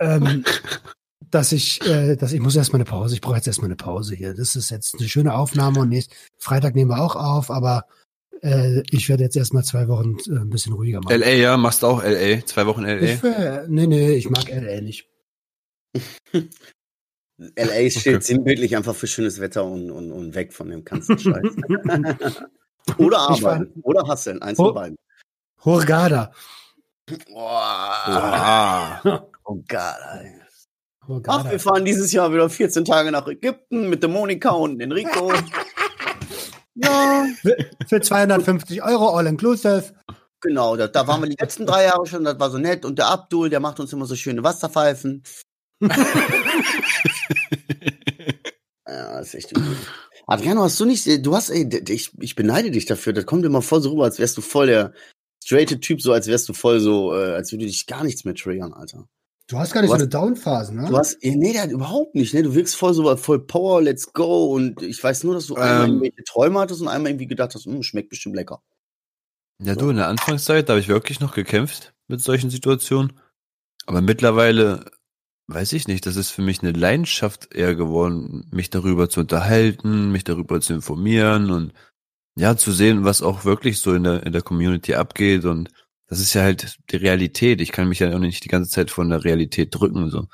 Ähm, dass ich, äh, dass ich muss erstmal eine Pause, ich brauche jetzt erstmal eine Pause hier. Das ist jetzt eine schöne Aufnahme und nächst, Freitag nehmen wir auch auf, aber äh, ich werde jetzt erstmal zwei Wochen äh, ein bisschen ruhiger machen. LA, ja, machst du auch LA? Zwei Wochen LA? Ich, äh, nee, nee, ich mag LA nicht. LA steht sinnbildlich einfach für schönes Wetter und, und, und weg von dem ganzen Scheiß. Oder arbeiten. Oder hasseln. Eins Oh. von beiden. Hurghada. Boah. Wow. Oh ey. Ach, wir fahren dieses Jahr wieder 14 Tage nach Ägypten mit der Monika und Enrico. Ja, für, für 250 Euro all inclusive. Genau, da, da waren wir die letzten drei Jahre schon, das war so nett. Und der Abdul, der macht uns immer so schöne Wasserpfeifen. Ja, das ist echt übel. Adriano, hast du nicht, du hast, ey, ich, ich beneide dich dafür. Das kommt immer voll so rüber, als wärst du voll der straighte Typ, so als wärst du voll so, äh, als würde dich gar nichts mehr triggern, Alter. Du hast gar nicht Du so hast- eine Downphase, ne? Du hast, nee, der hat überhaupt nicht, ne? Du wirkst voll so, voll Power, let's go. Und ich weiß nur, dass du einmal Ähm. irgendwelche Träume hattest und einmal irgendwie gedacht hast, hm, schmeckt bestimmt lecker. Ja, du, in der Anfangszeit, da habe ich wirklich noch gekämpft mit solchen Situationen. Aber mittlerweile, weiß ich nicht, das ist für mich eine Leidenschaft eher geworden, mich darüber zu unterhalten, mich darüber zu informieren und ja, zu sehen, was auch wirklich so in der, in der Community abgeht. Und das ist ja halt die Realität. Ich kann mich ja auch nicht die ganze Zeit von der Realität drücken. So,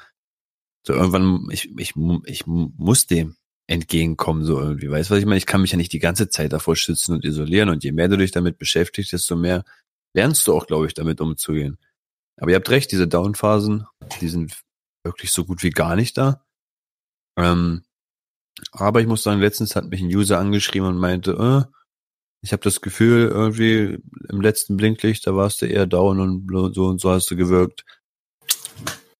so irgendwann, ich, ich, ich mu- muss dem entgegenkommen, so irgendwie. Weißt du, was ich meine? Ich kann mich ja nicht die ganze Zeit davor schützen und isolieren. Und je mehr du dich damit beschäftigst, desto mehr lernst du auch, glaube ich, damit umzugehen. Aber ihr habt recht, diese Down-Phasen, die sind wirklich so gut wie gar nicht da. Ähm, aber ich muss sagen, letztens hat mich ein User angeschrieben und meinte, äh, ich habe das Gefühl, irgendwie im letzten Blinklicht, da warst du eher down und so und so hast du gewirkt.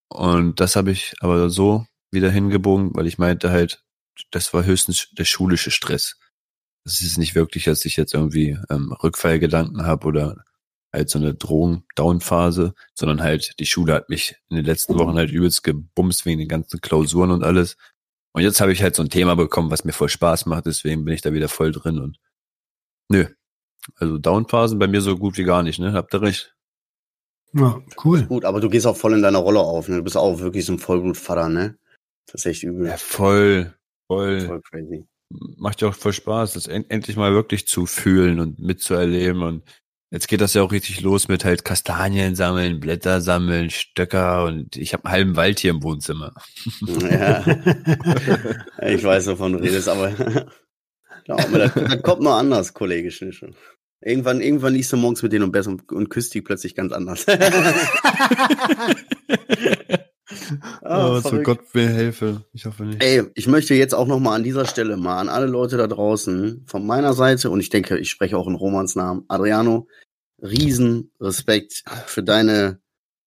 Und das habe ich aber so wieder hingebogen, weil ich meinte halt, das war höchstens der schulische Stress. Das ist nicht wirklich, dass ich jetzt irgendwie ähm, Rückfallgedanken habe oder halt so eine Drohung-Down-Phase, sondern halt die Schule hat mich in den letzten Wochen halt übelst gebumst wegen den ganzen Klausuren und alles. Und jetzt habe ich halt so ein Thema bekommen, was mir voll Spaß macht, deswegen bin ich da wieder voll drin und nö. Also Down-Phasen bei mir so gut wie gar nicht, ne? Habt ihr recht. Ja, cool. Gut, aber du gehst auch voll in deiner Rolle auf, ne? Du bist auch wirklich so ein Vollblutvater, ne? Das ist echt übel. Ja, voll, voll. Voll crazy. Macht ja auch voll Spaß, das en endlich mal wirklich zu fühlen und mitzuerleben und Jetzt geht das ja auch richtig los mit halt Kastanien sammeln, Blätter sammeln, Stöcker und ich habe einen halben Wald hier im Wohnzimmer. Ja. ich weiß, wovon du redest, aber glaub mir, das, das kommt noch anders, Kollege Schnische. Irgendwann, irgendwann liegst du morgens mit denen und, Bess und, und küsst die plötzlich ganz anders. Ah, oh, so. Gott mir helfe. Ich hoffe nicht. Ey, ich möchte jetzt auch noch mal an dieser Stelle mal an alle Leute da draußen von meiner Seite und ich denke, ich spreche auch in Romans Namen, Adriano, riesen Respekt für deine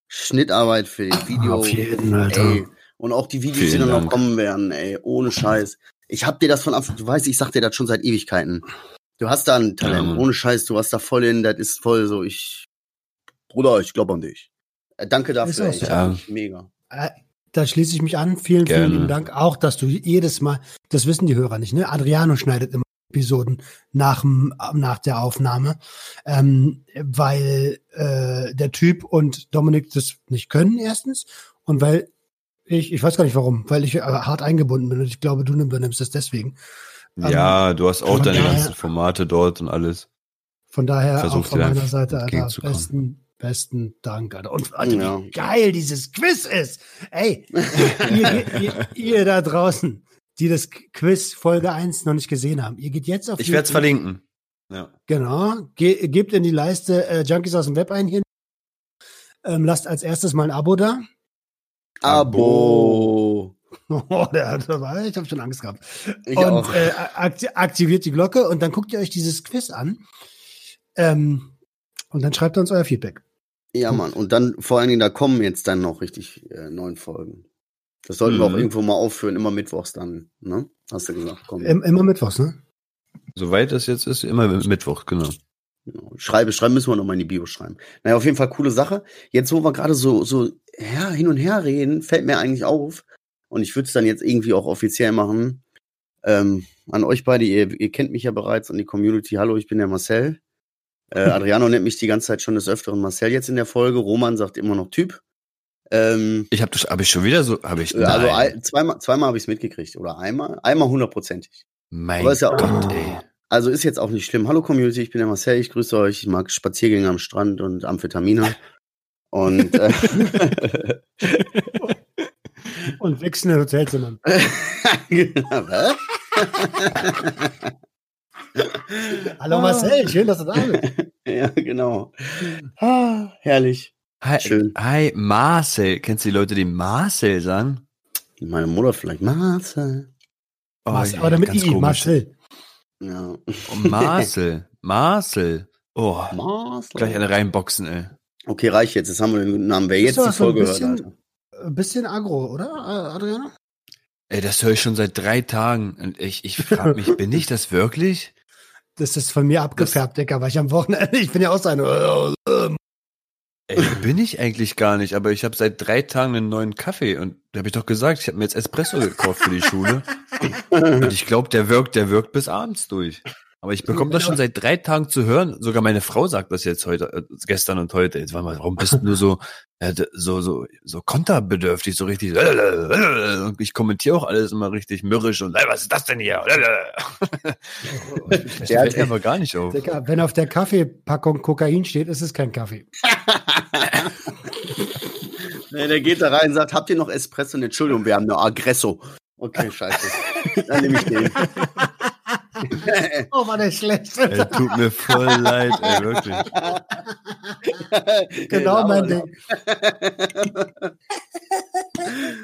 Schnittarbeit, für den Video. Auf jeden, Alter. Ey, und auch die Videos, die Vielen dann noch kommen werden, ey, ohne Scheiß. Ich hab dir das von Anfang, du weißt, ich sag dir das schon seit Ewigkeiten. Du hast da ein Talent, Ja, ohne Scheiß, du hast da voll in, das ist voll so, ich, Bruder, ich glaube an dich. Äh, Danke dafür, so. mich mega. Äh, Da schließe ich mich an. Vielen, Gerne. vielen lieben Dank. Auch, dass du jedes Mal, das wissen die Hörer nicht, ne? Adriano schneidet immer Episoden nach, dem- nach der Aufnahme, ähm, weil äh, der Typ und Dominik das nicht können, erstens. Und weil ich, ich weiß gar nicht warum, weil ich äh, hart eingebunden bin und ich glaube, du übernimmst das deswegen. Ähm, Ja, du hast auch deine daher- ganzen Formate dort und alles. Von daher Versuch auch von meiner Seite, Alter, besten, besten Dank, Alter. Und Alter, Ja. wie geil dieses Quiz ist. Ey, ihr, ihr, ihr da draußen, die das Quiz Folge 1 noch nicht gesehen haben, ihr geht jetzt auf Ich werde es verlinken. Ja. Genau, ge gebt in die Leiste äh, Junkies aus dem Web ein hier. Ähm, lasst als erstes mal ein Abo da. Abo. Oh, der hat ich habe schon Angst gehabt. Ich und auch. Äh, akti aktiviert die Glocke und dann guckt ihr euch dieses Quiz an. Ähm, und dann schreibt ihr uns euer Feedback. Ja, Mann. Und dann vor allen Dingen, da kommen jetzt dann noch richtig äh, neun Folgen. Das sollten wir Mhm. auch irgendwo mal aufführen, immer mittwochs dann, ne? Hast du gesagt, komm. Im, immer mittwochs, ne? Soweit das jetzt ist, immer Mittwoch, genau. Genau. Schreibe, schreiben müssen wir noch mal in die Bio schreiben. Naja, auf jeden Fall coole Sache. Jetzt, wo wir gerade so, so ja, hin und her reden, fällt mir eigentlich auf. Und ich würde es dann jetzt irgendwie auch offiziell machen. Ähm, an euch beide, ihr, ihr kennt mich ja bereits, an die Community. Hallo, ich bin der Marcel. Äh, Adriano nennt mich die ganze Zeit schon des Öfteren Marcel jetzt in der Folge. Roman sagt immer noch Typ. Ähm, Ich habe das, habe ich schon wieder so, habe ich. Also Nein. ein, zweimal, zweimal habe ich es mitgekriegt. Oder einmal, einmal hundertprozentig. mein aber ist ja auch- Gott, ey. Also ist jetzt auch nicht schlimm. Hallo Community, ich bin der Marcel, ich grüße euch. Ich mag Spaziergänge am Strand und Amphetamine. Und äh, Und wechselnde Hotelzimmern. Genau? Hallo Marcel, schön, dass du da bist. ja, genau. Ah, herrlich. Hi, Schön. hi, Marcel. Kennst du die Leute, die Marcel sagen? Meine Mutter vielleicht. Marcel. Oh, Marcel, aber damit ganz I, komisch. Marcel. Ja. Oh, Marcel. Marcel. Oh, Marcel. gleich eine reinboxen, ey. Okay, reicht jetzt. Jetzt haben wir den guten Namen. Wer jetzt die ein Folge hört, bisschen- Alter. Ein bisschen aggro, oder, äh, Adriano? Ey, das höre ich schon seit drei Tagen. Und ich, ich frage mich, bin ich das wirklich? Das ist von mir abgefärbt, Digga, weil ich am Wochenende, ich bin ja auch so eine, äh, Ey, bin ich eigentlich gar nicht, aber ich habe seit drei Tagen einen neuen Kaffee und da habe ich doch gesagt, ich habe mir jetzt Espresso gekauft für die Schule. Und ich glaube, der wirkt, der wirkt bis abends durch. Aber ich bekomme das schon seit drei Tagen zu hören. Sogar meine Frau sagt das jetzt heute, äh, gestern und heute. Jetzt warte mal, warum bist du nur so, äh, so, so, so konterbedürftig, so richtig. Und ich kommentiere auch alles immer richtig mürrisch und, was ist das denn hier? Das Der hat- fällt aber gar nicht auf. Digga, wenn auf der Kaffeepackung Kokain steht, ist es kein Kaffee. Nee, der geht da rein und sagt, habt ihr noch Espresso? Und Entschuldigung, wir haben nur Aggresso. Okay, scheiße. Dann nehme ich den. Oh, war der schlecht. Ey, tut mir voll leid, ey, wirklich. genau mein Ding.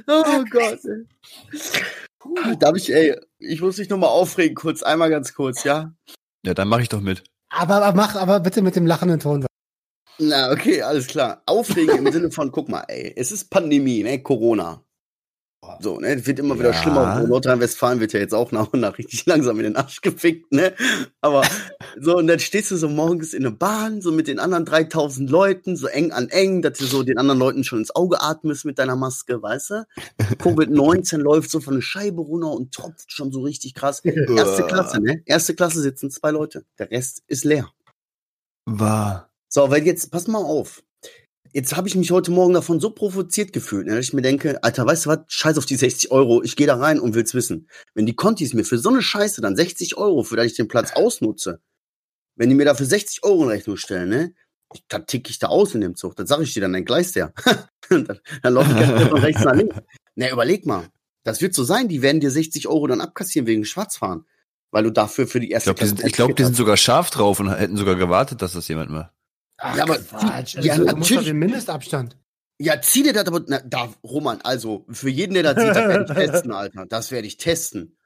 Oh Gott. ey. Darf ich, ey, ich muss mich nochmal aufregen, kurz, einmal ganz kurz, ja? Ja, dann mache ich doch mit. Aber, aber mach aber bitte mit dem lachenden Ton. Na, okay, alles klar. Aufregen im Sinne von, guck mal, ey, es ist Pandemie, ne, Corona. So, ne, es wird immer wieder Ja. schlimmer. Nordrhein-Westfalen wird ja jetzt auch nach und nach richtig langsam in den Arsch gefickt, ne? Aber so, und dann stehst du so morgens in der Bahn, so mit den anderen 3000 Leuten, so eng an eng, dass du so den anderen Leuten schon ins Auge atmest mit deiner Maske, weißt du? Covid-19 läuft so von der Scheibe runter und tropft schon so richtig krass. Erste Klasse, ne? Erste Klasse sitzen zwei Leute. Der Rest ist leer. War. So, weil jetzt, pass mal auf. Jetzt habe ich mich heute Morgen davon so provoziert gefühlt, ne, dass ich mir denke, Alter, weißt du was, scheiß auf die 60 Euro, ich gehe da rein und will's wissen. Wenn die Contis mir für so eine Scheiße dann 60 Euro, für das ich den Platz ausnutze, Wenn die mir dafür 60 Euro in Rechnung stellen, ne? ich- Dann tick ich da aus in dem Zug. Dann sag ich dir, dann entgleist der. dann, dann laufe ich ganz von rechts nach links. Na, überleg mal. Das wird so sein, die werden dir 60 Euro dann abkassieren wegen Schwarzfahren. Weil du dafür für die Ich erste glaube, die, ich glaub, die sind sogar scharf drauf und hätten sogar gewartet, dass das jemand macht. Ach, Ja, aber Quatsch. die- ja, also, du musst doch den Mindestabstand. Ja, zieh dir das aber, na, da, Roman, also, für jeden, der das sieht, das werde ich testen, Alter. Das werde ich testen.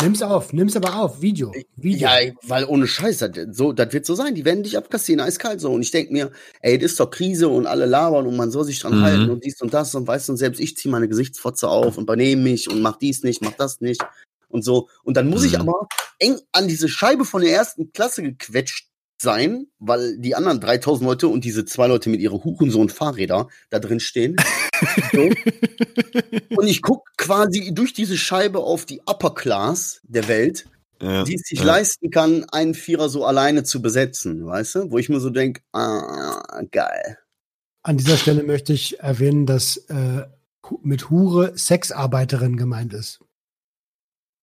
Nimm's auf, nimm's aber auf, Video. Video. Ja, weil ohne Scheiß, das, so, das wird so sein. Die werden dich abkassieren, eiskalt so. Und ich denk mir, ey, das ist doch Krise und alle labern und man soll sich dran Mhm. halten und dies und das und weißt du, und selbst ich ziehe meine Gesichtsfotze auf und benehme mich und mach dies nicht, mach das nicht und so. Und dann muss ich Mhm. aber eng an diese Scheibe von der ersten Klasse gequetscht sein, weil die anderen 3000 Leute und diese zwei Leute mit ihren Hurensohn-Fahrräder da drin stehen. so. Und ich guck quasi durch diese Scheibe auf die Upper Class der Welt, Ja. die es sich ja. leisten kann, einen Vierer so alleine zu besetzen, weißt du? Wo ich mir so denk, ah, geil. An dieser Stelle möchte ich erwähnen, dass äh, mit Hure Sexarbeiterin gemeint ist.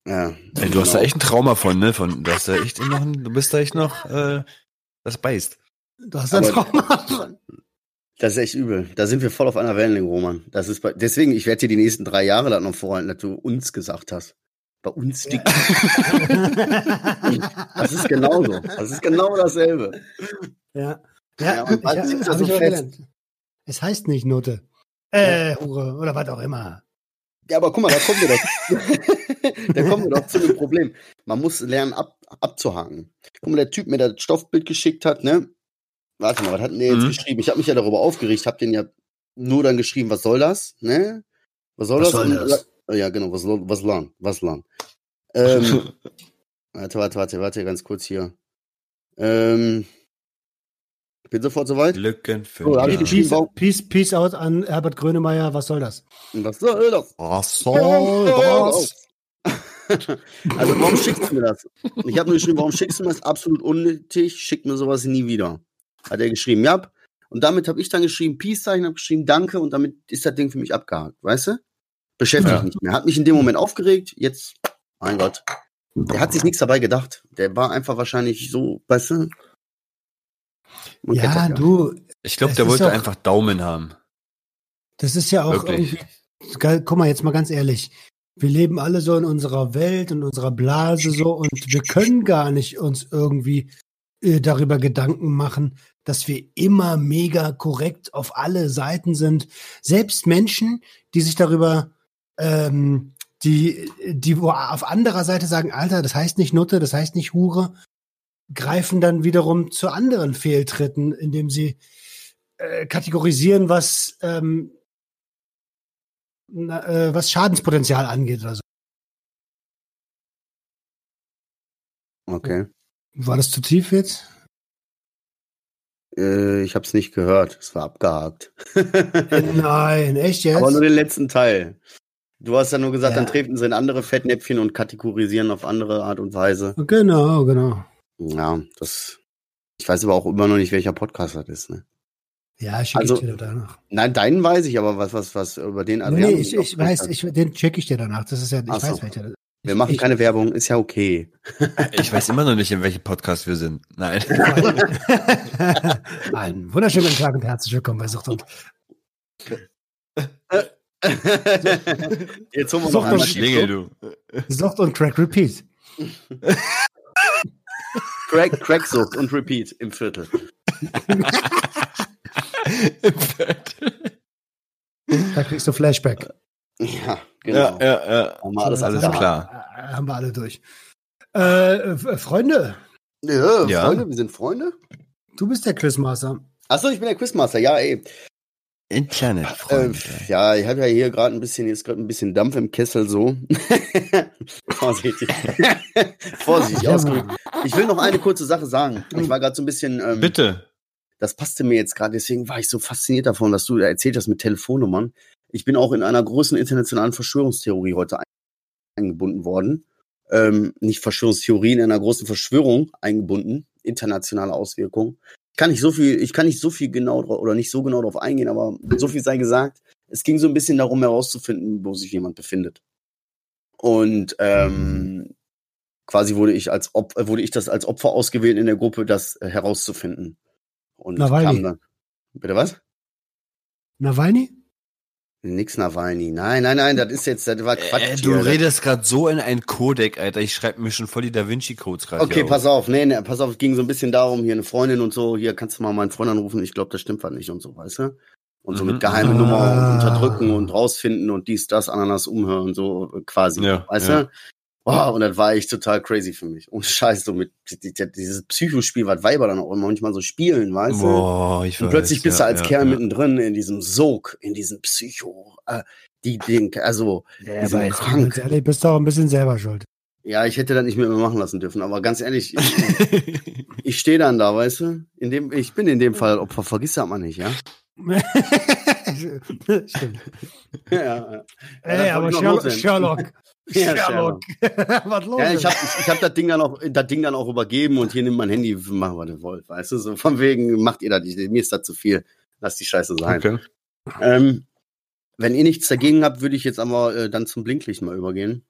Ja. Ey, du hast da genau. echt ein Trauma von, ne? Von, du hast da echt noch, ein- du bist da echt noch, äh, das beißt. Du hast ein Trauma. Das ist echt übel. Da sind wir voll auf einer Wellenlänge, Roman. Das ist bei, deswegen, ich werde dir die nächsten drei Jahre dann noch vorhalten, dass du uns gesagt hast. Bei uns Ja. Das ist genauso. Das ist genau dasselbe. ja. Ja, Ja, und ich, bald er hab so ich fest. Es heißt nicht Note. Äh, Hure oder was auch immer. Ja, aber guck mal, da kommen wir doch. da kommen wir doch zu dem Problem. Man muss lernen, ab, abzuhaken. Guck mal, der Typ mir das Stoffbild geschickt hat, ne? Warte mal, was hat denn der jetzt Mhm. geschrieben? Ich habe mich ja darüber aufgeregt, habe den ja nur dann geschrieben, was soll das, ne? Was soll Was das? soll das? Ja, genau, was, soll- was lang, was lang. Ähm, warte, warte, warte, warte, ganz kurz hier. Ähm, ich bin sofort soweit. Lücken für Oh, ja. Peace, peace, peace out an Herbert Grönemeyer. Was soll das? Was soll das? Was Also warum schickst du mir das? Ich habe nur geschrieben, warum schickst du mir das? Absolut unnötig, schick mir sowas nie wieder. Hat er geschrieben, ja. Und damit habe ich dann geschrieben, Peace-Zeichen, habe geschrieben, danke und damit ist das Ding für mich abgehakt, weißt du? Beschäftigt Ja. mich nicht mehr. Hat mich in dem Moment aufgeregt, jetzt, mein Gott. Der hat sich nichts dabei gedacht. Der war einfach wahrscheinlich so, weißt du? Ja, du, Ich glaube, der wollte doch- einfach Daumen haben. das ist ja auch Wirklich. irgendwie. Guck mal, jetzt mal ganz ehrlich. Wir leben alle so in unserer Welt, in unserer Blase so und wir können gar nicht uns irgendwie äh, darüber Gedanken machen, dass wir immer mega korrekt auf alle Seiten sind. Selbst Menschen, die sich darüber, ähm, die, die auf anderer Seite sagen, Alter, das heißt nicht Nutte, das heißt nicht Hure, greifen dann wiederum zu anderen Fehltritten, indem sie äh, kategorisieren, was ähm, äh, was Schadenspotenzial angeht oder so. Okay. War das zu tief jetzt? Äh, ich habe es nicht gehört. Es war abgehakt. Nein, echt jetzt? Aber nur den letzten Teil. Du hast ja nur gesagt, Ja. dann treten sie in andere Fettnäpfchen und kategorisieren auf andere Art und Weise. Genau, genau. Ja, das. Ich weiß aber auch immer noch nicht, welcher Podcast das ist. Ne? Ja, schicke Also- ich dir danach. Nein, deinen weiß ich, aber was, was, was über den Adrian. nee, ich, ich weiß, ich, den checke ich dir danach. Das ist ja, ich Ach so. weiß welcher. Wir machen ich, keine Werbung, ist ja okay. Ich weiß immer noch nicht, in welchem Podcast wir sind. Nein. Einen wunderschönen guten Tag und herzlich willkommen bei Sucht und Jetzt holen wir Sucht noch und einmal Schlingel, du. Sucht und Crack Repeat. Crack, Cracksucht und Repeat im Viertel. Da kriegst du Flashback. Ja, genau. Ja, ja, ja. Haben wir alles, alles haben klar. Wir, äh, haben wir alle durch. Äh, äh, Freunde, Ja, Ja. Freunde, wir sind Freunde. du bist der Quizmaster. Achso, ich bin der Quizmaster, ja, ey. Internet, Äh, ja, ich habe ja hier gerade ein bisschen, jetzt gerade ein bisschen Dampf im Kessel so. Vorsichtig. Vorsichtig. Mann. Ich will noch eine kurze Sache sagen. Ich war gerade so ein bisschen, ähm, Bitte. Das passte mir jetzt gerade, deswegen war ich so fasziniert davon, dass du erzählt hast mit Telefonnummern. Ich bin auch in einer großen internationalen Verschwörungstheorie heute ein- eingebunden worden. Ähm, nicht Verschwörungstheorie, in einer großen Verschwörung eingebunden, internationale Auswirkungen. Ich kann nicht so viel, ich kann nicht so viel genau oder nicht so genau darauf eingehen, aber so viel sei gesagt. Es ging so ein bisschen darum herauszufinden, wo sich jemand befindet. Und ähm, quasi wurde ich als Op äh, wurde ich das als Opfer ausgewählt in der Gruppe, das äh, herauszufinden. Und Nawalny. kam dann. Bitte was? Nawalny? Nix Nawalny. Nein, nein, nein, das ist jetzt, das war Quatsch. Äh, du hier. redest gerade so in ein Codec, Alter. Ich schreibe mir schon voll die Da Vinci Codes gerade. Okay, pass auf, nee, nee, pass auf, es ging so ein bisschen darum, hier eine Freundin und so, hier kannst du mal meinen Freund anrufen, ich glaube, das stimmt was nicht und so, weißt du? Und so Mhm. mit geheime Ah. Nummer unterdrücken und rausfinden und dies, das, Ananas umhören, so äh, quasi, Ja, weißt ja. du? Oh, und das war echt total crazy für mich. Und scheiße, so mit die- die- dieses Psychospiel, was Weiber dann auch manchmal so spielen, weißt du? Boah, ich Und weiß, plötzlich bist ja, du als ja, Kerl ja. mittendrin in diesem Sog, in diesem Psycho, äh, die, den, also, Ja, die sind aber krank. ganz ehrlich, bist du auch ein bisschen selber schuld. Ja, ich hätte das nicht mehr machen lassen dürfen, aber ganz ehrlich, ich, ich stehe dann da, weißt du? In dem, ich bin in dem Fall Opfer, vergiss das mal nicht, ja? Stimmt. Ja, ja. Ey, aber Sherlock. Sherlock. Ja, Sherlock. Was los? Ja, ist? ich habe ich, ich hab das Ding dann auch, das Ding dann auch übergeben und hier nimmt mein Handy, machen wir das wollt, weißt du? So von wegen, macht ihr das nicht, mir ist das zu viel, lass die Scheiße sein. Okay. Ähm, wenn ihr nichts dagegen habt, würde ich jetzt aber äh, dann zum Blinklicht mal übergehen.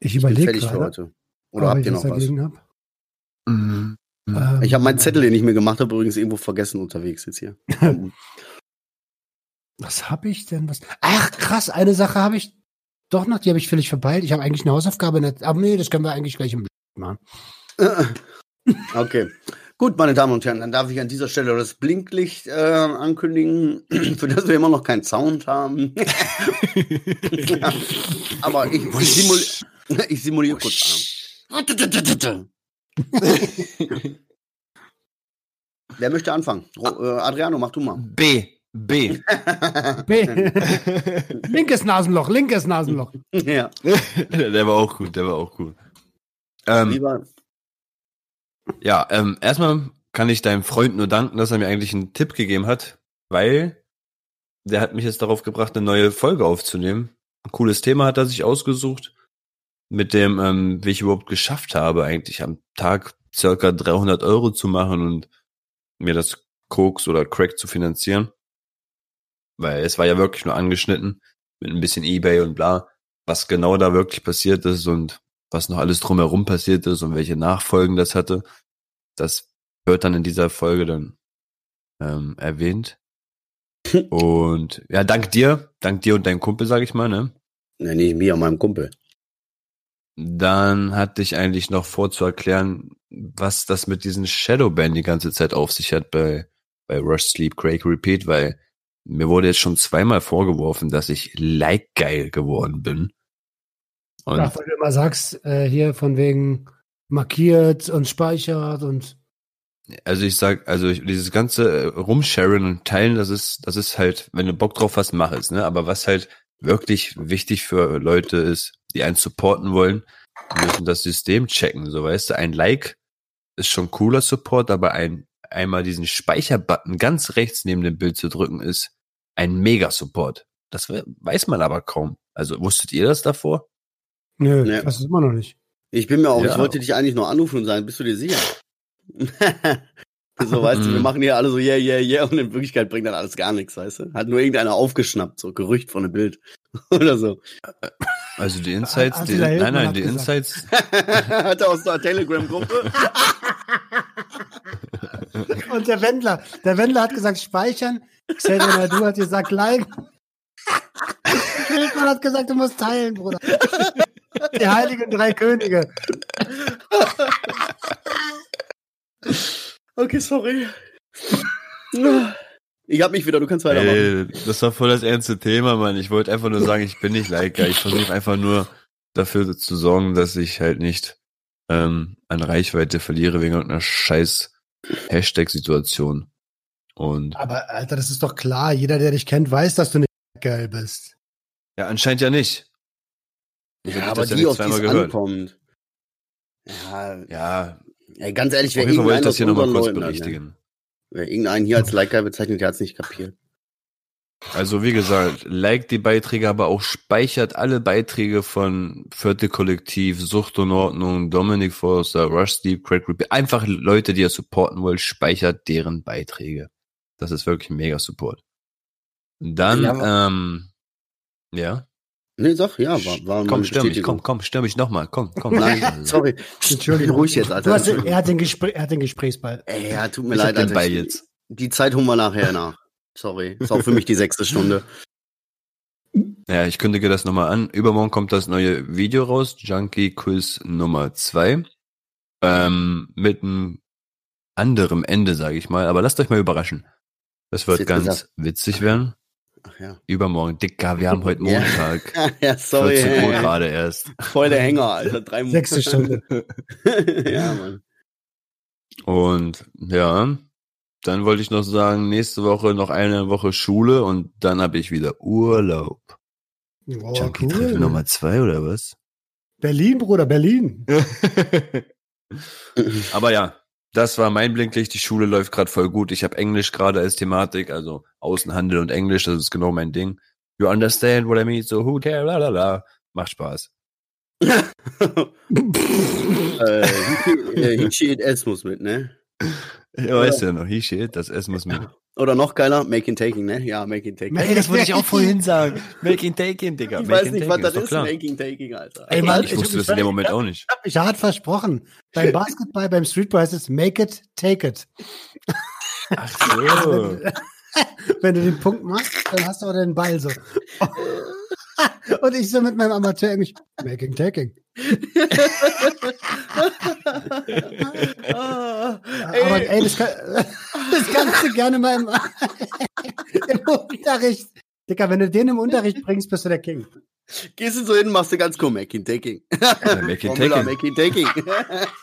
ich Ich bin überlege fertig für gerade, heute. Oder habt ich ihr noch was? dagegen hab. Mhm. Ähm, Ich habe meinen Zettel, den ich mir gemacht habe, übrigens irgendwo vergessen unterwegs jetzt hier. Was habe ich denn? Was? Ach, krass, eine Sache habe ich doch noch, die habe ich völlig verpeilt. Ich habe eigentlich eine Hausaufgabe, nicht, aber nee, das können wir eigentlich gleich im Blick machen. Okay. Gut, meine Damen und Herren, dann darf ich an dieser Stelle das Blinklicht äh, ankündigen, für das wir immer noch keinen Sound haben. Aber ich, ich, simul ich simuliere kurz an. Wer möchte anfangen? Äh, Adriano, mach du mal. B. B. B. linkes Nasenloch, linkes Nasenloch. ja, der war auch gut, der war auch gut. Ähm, lieber. ja, ähm, erstmal kann ich deinem Freund nur danken, dass er mir eigentlich einen Tipp gegeben hat, weil der hat mich jetzt darauf gebracht, eine neue Folge aufzunehmen. Ein cooles Thema hat er sich ausgesucht, mit dem, ähm, wie ich überhaupt geschafft habe, eigentlich am Tag circa 300 Euro zu machen und mir das Koks oder Crack zu finanzieren. Weil es war ja wirklich nur angeschnitten mit ein bisschen Ebay und bla, was genau da wirklich passiert ist und was noch alles drumherum passiert ist und welche Nachfolgen das hatte. Das wird dann in dieser Folge dann ähm, erwähnt. Und ja, dank dir, dank dir und deinem Kumpel, sag ich mal, ne? Nee, nicht mir, meinem Kumpel. Dann hatte ich eigentlich noch vor zu erklären, was das mit diesen Shadowban die ganze Zeit auf sich hat bei, bei Rush Sleep Craig Repeat, weil mir wurde jetzt schon zweimal vorgeworfen, dass ich like geil geworden bin. Und Ach, weil du immer sagst, äh, hier von wegen markiert und speichert und also ich sag, also ich, dieses ganze äh, Rumsharen und Teilen, das ist, das ist halt, wenn du Bock drauf hast, mach es, ne? Aber was halt wirklich wichtig für Leute ist, die einen supporten wollen, die müssen das System checken, so weißt du, ein Like ist schon cooler Support, aber ein einmal diesen Speicherbutton ganz rechts neben dem Bild zu drücken ist ein Mega-Support. Das we- weiß man aber kaum. Also wusstet ihr das davor? nö, Nee. ich weiß es immer noch nicht. Ich bin mir auch, Ja. ich wollte dich eigentlich nur anrufen und sagen, bist du dir sicher? so, weißt du, wir Mhm. machen hier alle so, yeah, yeah, yeah, und in Wirklichkeit bringt dann alles gar nichts, weißt du? Hat nur irgendeiner aufgeschnappt, so Gerücht von einem Bild. Oder so. Also die Insights, die, nein, nein, die gesagt. Insights, Hat er aus der Telegram-Gruppe. Und der Wendler, der Wendler hat gesagt speichern, Xavier Naidu hat gesagt like. Hildmann hat gesagt, du musst teilen, Bruder. Die heiligen drei Könige. Okay, sorry. Ich hab mich wieder, du kannst weitermachen. Ey, das war voll das ernste Thema, Mann. Ich wollte einfach nur sagen, ich bin nicht Liker. Ich versuche einfach nur dafür zu sorgen, dass ich halt nicht ähm, an Reichweite verliere wegen irgendeiner scheiß Hashtag-Situation. Und Aber Alter, das ist doch klar. Jeder, der dich kennt, weiß, dass du nicht geil bist. ja, anscheinend ja nicht. Ich ja, aber das ja die, auf die zweimal es gehört. ankommt. Ja, Ja, ey, ganz ehrlich, wer Fall wollte irgendeinen ich das hier nochmal kurz hat, berichtigen. wer irgendeinen hier als Liker bezeichnet, der hat's nicht kapiert. Also wie gesagt, liked die Beiträge, aber auch speichert alle Beiträge von Vierte Kollektiv, Sucht und Ordnung, Dominic Forster, Rush Steve, Craig Repeat. Einfach Leute, die ihr supporten wollt, speichert deren Beiträge. Das ist wirklich ein mega Support. Dann, Ja, ähm, ja. Nee, sag, ja, war, war Komm, stör mich, komm, komm, stör mich nochmal, komm, komm. Nein, sorry. Entschuldigung. Ruhig jetzt, Alter. Du hast, er, hat den Gespr er hat den Gesprächsball. Ey, ja, tut mir Ich hab leid, den Alter. Ball jetzt. Die Zeit holen wir nachher nach. Sorry. Ist auch für mich die sechste Stunde. Ja, ich kündige das nochmal an. Übermorgen kommt das neue Video raus, Junkie Quiz Nummer zwei Ähm, mit einem anderem Ende, sage ich mal. Aber lasst euch mal überraschen. Das wird ganz gesagt. witzig werden. Ach ja. Übermorgen. Dicker, wir haben heute Ja. Montag. ja, sorry. 14 Uhr ey. gerade erst. Voll der Hänger, Alter. Drei Monate. Sechste Stunde. ja, Mann. Und ja, dann wollte ich noch sagen, nächste Woche noch eine Woche Schule und dann habe ich wieder Urlaub. Oh, Junkie Treffen cool. Nummer zwei oder was? Berlin, Bruder, Berlin. Aber ja, das war mein Blinklicht. Die Schule läuft gerade voll gut. Ich habe Englisch gerade als Thematik, also Außenhandel und Englisch, das ist genau mein Ding. You understand what I mean? So who care? La la la. Macht Spaß. äh, äh, Hichi et S muss mit, ne? Ja, weißt du ja noch, he shit, das Essen muss mit. Oder noch geiler, Making Taking, ne? Ja, Making Taking. Ey, das wollte ich auch vorhin sagen. Making taking, Digga. ich weiß nicht, was das ist, Making Taking, Alter. Ey, Mann, Ich wusste das in dem Moment auch nicht. Ich hab hart versprochen. Beim Basketball, beim Streetball heißt es make it, take it. Ach so. Wenn du den Punkt machst, dann hast du auch den Ball so. Und ich so mit meinem Amateur Englisch, making, taking. Ah, Aber ey, das, kann, das kannst du gerne mal im, im Unterricht. Dicker, wenn du den im Unterricht bringst, bist du der King. Gehst du so hin, machst du ganz cool, Making Taking. Ja, making taking. Making Taking.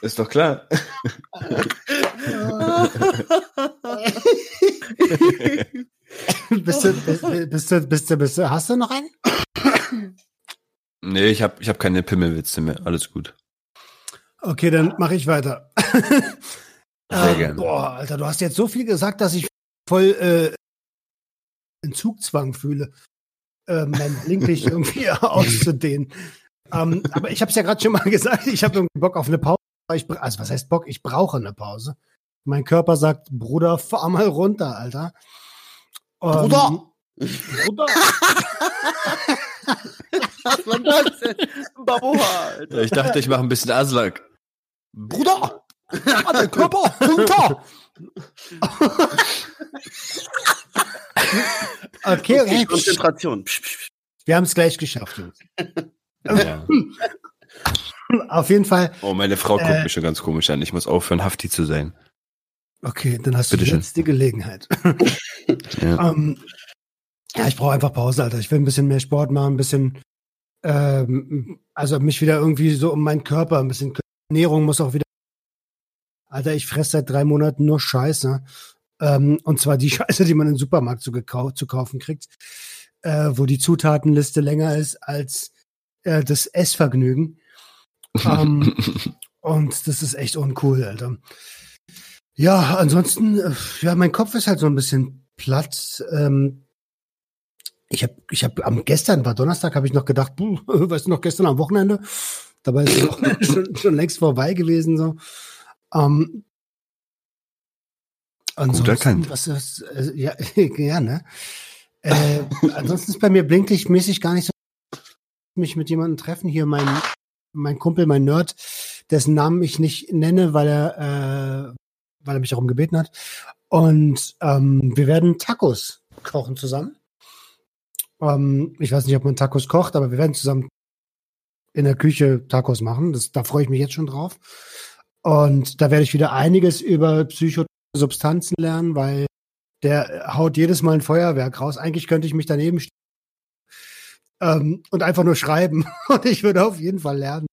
Ist doch klar. Bist, du, bist, du, bist du, bist du, hast du noch einen? Nee, ich habe ich hab keine Pimmelwitze mehr. Alles gut. Okay, dann mache ich weiter. Sehr Ähm, gerne. Boah, Alter, du hast jetzt so viel gesagt, dass ich voll äh, Entzugzwang fühle, äh, mein Blinklicht irgendwie auszudehnen. Ähm, aber ich habe es ja gerade schon mal gesagt, ich habe irgendwie Bock auf eine Pause. Ich, also was heißt Bock? Ich brauche eine Pause. Mein Körper sagt, Bruder, fahr mal runter, Alter. Ähm, Bruder! Bruder! Was war das denn? Baboha, Alter. Ich dachte, ich mache ein bisschen Aslak. Bruder! Fahr dein Körper runter! okay, okay. Konzentration. Wir haben es gleich geschafft, Jungs. Ja. Auf jeden Fall. Oh, meine Frau guckt Äh. mich schon ganz komisch an. Ich muss aufhören, hafti zu sein. Okay, dann hast du Bitteschön. jetzt die Gelegenheit. Ja. ähm, ja, ich brauche einfach Pause, Alter. Ich will ein bisschen mehr Sport machen, ein bisschen, ähm, also mich wieder irgendwie so um meinen Körper, ein bisschen Ernährung muss auch wieder. Alter, ich fresse seit drei Monaten nur Scheiße. Ähm, und zwar die Scheiße, die man im Supermarkt zu, zu kaufen kriegt, äh, wo die Zutatenliste länger ist als äh, das Essvergnügen. ähm, und das ist echt uncool, Alter. Ja, ansonsten, äh, ja, mein Kopf ist halt so ein bisschen platt. Ähm, ich habe, ich habe am gestern war Donnerstag, habe ich noch gedacht, puh, weißt du noch gestern am Wochenende? Dabei ist es Wochenende schon, schon längst vorbei gewesen so. Ähm, ansonsten, erkannt. was ist, äh, ja, ja, ne? Äh, ansonsten ist bei mir blinklichtmäßig gar nicht so mich mit jemandem treffen. Hier mein, mein Kumpel, mein Nerd, dessen Namen ich nicht nenne, weil er, äh, weil er mich darum gebeten hat. Und ähm, wir werden Tacos kochen zusammen. Ähm, ich weiß nicht, ob man Tacos kocht, aber wir werden zusammen in der Küche Tacos machen. Das, da freue ich mich jetzt schon drauf. Und da werde ich wieder einiges über Psychosubstanzen lernen, weil der haut jedes Mal ein Feuerwerk raus. Eigentlich könnte ich mich daneben stellen ähm, und einfach nur schreiben. Und ich würde auf jeden Fall lernen.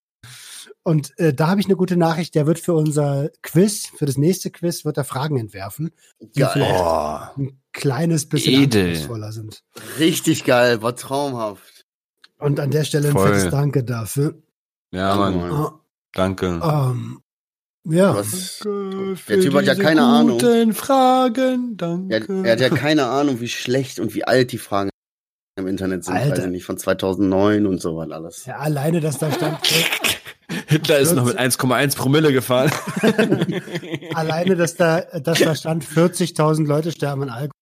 Und äh, da habe ich eine gute Nachricht. Der wird für unser Quiz, für das nächste Quiz, wird er Fragen entwerfen, die Geil. vielleicht Oh, ein kleines bisschen Edel. anspruchsvoller sind. Richtig geil, war traumhaft. Und an der Stelle ein Voll. fettes Danke dafür. ja, Mann. Ah, Danke. ähm, ja, Was? Danke Der Typ hat ja keine Ahnung. guten Fragen, Er, danke. er hat ja keine Ahnung, wie schlecht und wie alt die Fragen im Internet sind, Alter. weiß ich nicht, von 2009 und so was alles. ja, alleine, dass da stand, Hitler ist noch mit 1,1 Promille gefahren. alleine, dass da, dass da stand, 40.000 Leute sterben an Alkohol.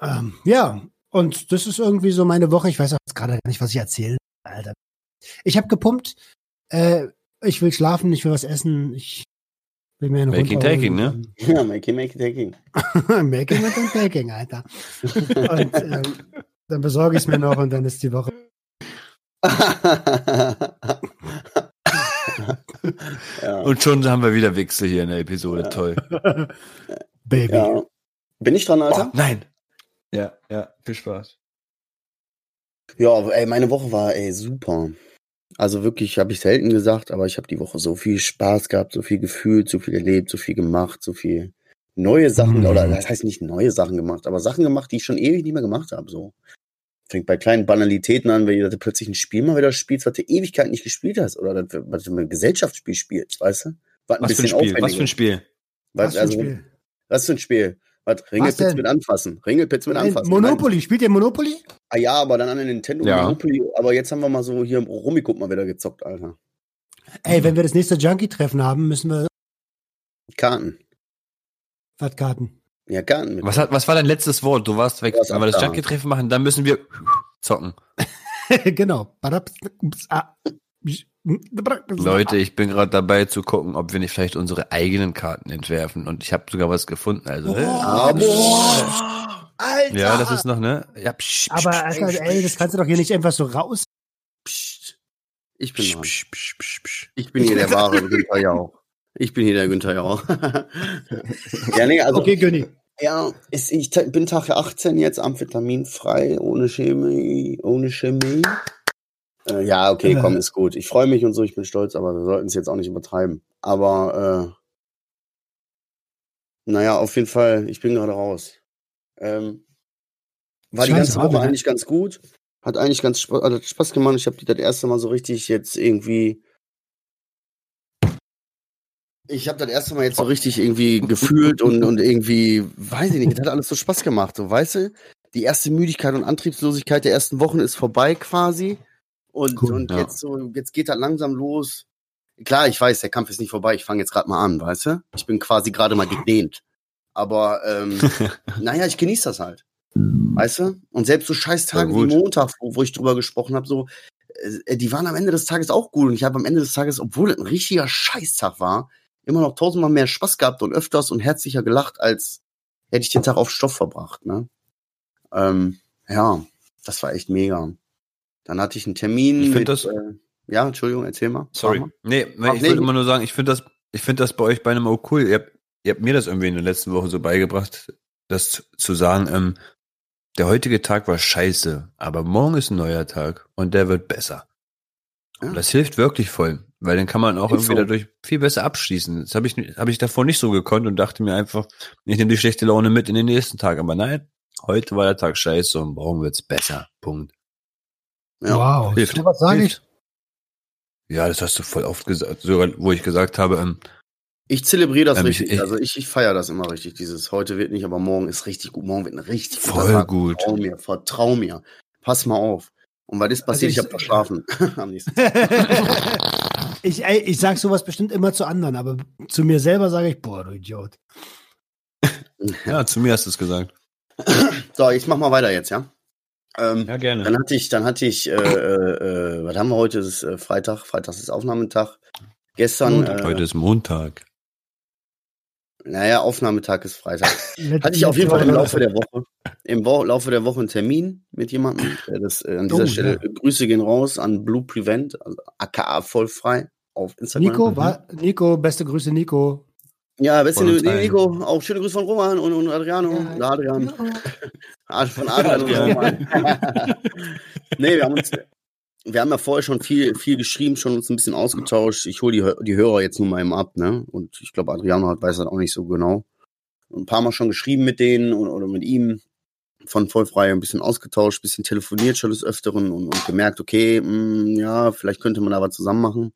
ähm, ja, Und das ist irgendwie so meine Woche. Ich weiß auch jetzt gerade gar nicht, was ich erzähle. Alter. Ich habe gepumpt. Äh, ich will schlafen, ich will was essen. Ich will mir eine Making taking, ne? Ja, making, making, taking. Making und dann taking, Alter. und ähm, dann besorge ich es mir noch und dann ist die Woche. Ja. Und schon haben wir wieder Wechsel hier in der Episode. Toll. Baby. ja. Bin ich dran, Alter? Oh, nein. Ja, ja, viel Spaß. Ja, aber, ey, meine Woche war ey super. Also wirklich, habe ich selten gesagt, aber ich habe die Woche so viel Spaß gehabt, so viel gefühlt, so viel erlebt, so viel gemacht, so viel neue Sachen Mhm. oder das heißt nicht neue Sachen gemacht, aber Sachen gemacht, die ich schon ewig nicht mehr gemacht habe. So fängt bei kleinen Banalitäten an, wenn du plötzlich ein Spiel mal wieder spielst, was du Ewigkeit nicht gespielt hast oder das, was du ein Gesellschaftsspiel spielst, weißt du? Was ein Was für ein bisschen Spiel? Was für ein. Spiel? Was, Was für ein also, Spiel? was für ein Spiel? Was? Ringelpitz denn? mit anfassen. Ringelpitz mit Nein, anfassen. Monopoly. Spielt ihr Monopoly? Ah ja, aber dann an den Nintendo Ja. Monopoly. Aber jetzt haben wir mal so hier im Rummikub mal wieder gezockt, Alter. Ey, wenn wir das nächste Junkie-Treffen haben, müssen wir Karten. was Karten. Ja, Karten mit. Was, hat, was war dein letztes Wort? Du warst weg. Wir das. Junkie-Treffen machen, dann müssen wir zocken. genau. Leute, ich bin gerade dabei zu gucken, ob wir nicht vielleicht unsere eigenen Karten entwerfen. Und ich habe sogar was gefunden. Also, Ah, boah. Alter. ja, das ist noch, ne? Ja, psch, psch, Aber psch, Alter, ey, das kannst du doch hier nicht einfach so raus. Ich bin psch, psch, psch, psch, psch. Ich bin hier der wahre Günther Jauch. Ich bin hier der Günther Jauch. ja, nee, also, Okay, Günni. ja, ist, ich bin Tag 18 jetzt amphetaminfrei, ohne Chemie, ohne Chemie. Äh, ja, okay, komm, ist gut. Ich freue mich und so, ich bin stolz, aber wir sollten es jetzt auch nicht übertreiben. Aber, äh, naja, auf jeden Fall, ich bin gerade raus. Ähm, war die ganze Woche eigentlich ganz gut. Hat eigentlich ganz Spaß, hat Spaß gemacht. Ich habe die das erste Mal so richtig jetzt irgendwie. Ich habe das erste Mal jetzt so richtig irgendwie gefühlt und, und irgendwie, weiß ich nicht, es hat alles so Spaß gemacht, so weißt du? Die erste Müdigkeit und Antriebslosigkeit der ersten Wochen ist vorbei quasi. Und, Cool, und ja. jetzt so, jetzt geht das langsam los. Klar, ich weiß, der Kampf ist nicht vorbei. Ich fange jetzt gerade mal an, weißt du? Ich bin quasi gerade mal gedehnt. Aber ähm, naja, ich genieße das halt. Weißt du? Und selbst so Scheißtage Ja, wie. Montag, wo, wo ich drüber gesprochen habe, so, äh, die waren am Ende des Tages auch gut. Und ich habe am Ende des Tages, obwohl es ein richtiger Scheißtag war, immer noch tausendmal mehr Spaß gehabt und öfters und herzlicher gelacht, als hätte ich den Tag auf Stoff verbracht. Ne? Ähm, ja, das war echt mega. Dann hatte ich einen Termin. Ich find mit, das- Äh, ja, Entschuldigung, erzähl mal. Sorry. Mal. Nee, Ach, ich nee. würde immer nur sagen, ich finde das, ich finde das bei euch bei einem auch cool. Ihr habt, ihr habt mir das irgendwie in der letzten Woche so beigebracht, das zu, zu sagen, ähm, der heutige Tag war scheiße, aber morgen ist ein neuer Tag und der wird besser. Ja. Und das hilft wirklich voll, weil dann kann man auch irgendwie so. dadurch viel besser abschließen. Das habe ich, hab ich davor nicht so gekonnt und dachte mir einfach, ich nehme die schlechte Laune mit in den nächsten Tag. Aber nein, heute war der Tag scheiße und morgen wird's besser. Punkt. Ja. wow. Hilft. So was sage ich. Ja, das hast du voll oft gesagt, sogar wo ich gesagt habe, ähm, Ich zelebriere das Ähm, richtig. ich- also ich, ich feiere das immer richtig. Dieses heute wird nicht, aber morgen ist richtig gut. Morgen wird ein richtig Voll gut. Vertrau mir, vertrau mir. Pass mal auf. Und weil das passiert, ich- ich habe verschlafen. Am nächsten Tag. ich, ey, ich sag sowas bestimmt immer zu anderen, aber zu mir selber sage ich, boah, du Idiot. ja, zu mir hast du es gesagt. So, ich mach mal weiter jetzt, ja. Ähm, Ja, gerne. Dann hatte ich, dann hatte ich, äh, äh, äh, was haben wir heute? Es ist äh, Freitag. Freitag ist Aufnahmetag. Gestern, Montag. äh, Heute ist Montag. Naja, Aufnahmetag ist Freitag. Hatte ich auf jeden Fall im Laufe der Woche, im Wo Laufe der Woche einen Termin mit jemandem. Der das, äh, an dieser Oh, Stelle ja. Grüße gehen raus an Blue Prevent, also aka vollfrei auf Instagram. Nico, war, Nico, beste Grüße, Nico. Ja, beste allen. Nico, auch schöne Grüße von Roman und, und Adriano. Ja. Adrian. Ah, Von Adrian und Ja. Roman. nee, wir haben uns, wir haben ja vorher schon viel, viel geschrieben, schon uns ein bisschen ausgetauscht. Ich hole die, die Hörer jetzt nur mal eben ab, ne? Und ich glaube, Adriano hat, weiß das auch nicht so genau. Ein paar Mal schon geschrieben mit denen und, oder mit ihm von vollfrei ein bisschen ausgetauscht, ein bisschen telefoniert schon des Öfteren und, und gemerkt, okay, mh, ja, vielleicht könnte man da was zusammen machen.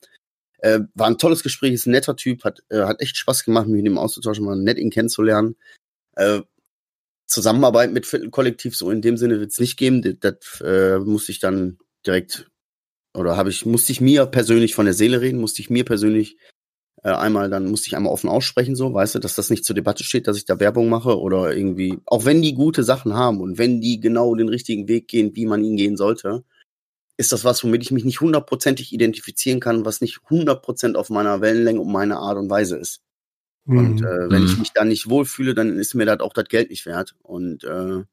Äh, war ein tolles Gespräch, ist ein netter Typ, hat, äh, hat echt Spaß gemacht, mich mit ihm auszutauschen, mal nett ihn kennenzulernen. Äh, Zusammenarbeit mit Viertelkollektiv, so in dem Sinne wird es nicht geben. Das, das äh, musste ich dann direkt, oder habe ich, musste ich mir persönlich von der Seele reden, musste ich mir persönlich Äh, einmal, dann musste ich einmal offen aussprechen, so, weißt du, dass das nicht zur Debatte steht, dass ich da Werbung mache oder irgendwie, auch wenn die gute Sachen haben und wenn die genau den richtigen Weg gehen, wie man ihn gehen sollte, ist das was, womit ich mich nicht hundertprozentig identifizieren kann, was nicht hundertprozent auf meiner Wellenlänge und meine Art und Weise ist. Und Mhm. äh, wenn ich Mhm. mich da nicht wohlfühle, dann ist mir das auch das Geld nicht wert. Und äh,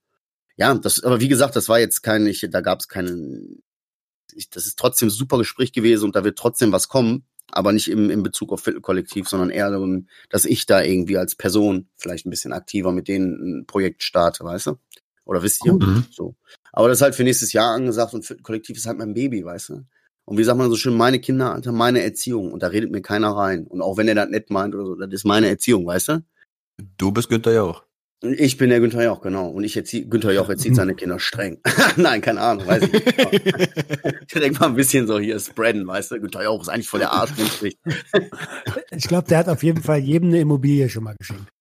ja, das, aber wie gesagt, das war jetzt kein, ich, da gab es keinen, ich, das ist trotzdem ein super Gespräch gewesen und da wird trotzdem was kommen, aber nicht im, in Bezug auf Viertelkollektiv, sondern eher darum, dass ich da irgendwie als Person vielleicht ein bisschen aktiver mit denen ein Projekt starte, weißt du? Oder wisst ihr? Mhm. So. Aber das ist halt für nächstes Jahr angesagt und Viertelkollektiv ist halt mein Baby, weißt du? Und wie sagt man so schön, meine Kinder, Alter, meine Erziehung. Und da redet mir keiner rein. Und auch wenn er das nett meint oder so, das ist meine Erziehung, weißt du? Du bist Günther Jauch. Ich bin der Günther Joch, genau. Und ich erziehe, Günther Joch erzieht seine Kinder streng. Nein, keine Ahnung, weiß ich nicht. ich denke mal ein bisschen so hier spreaden, weißt du? Günther Joch ist eigentlich voll der Arsch. Ich glaube, der hat auf jeden Fall jedem eine Immobilie schon mal geschenkt.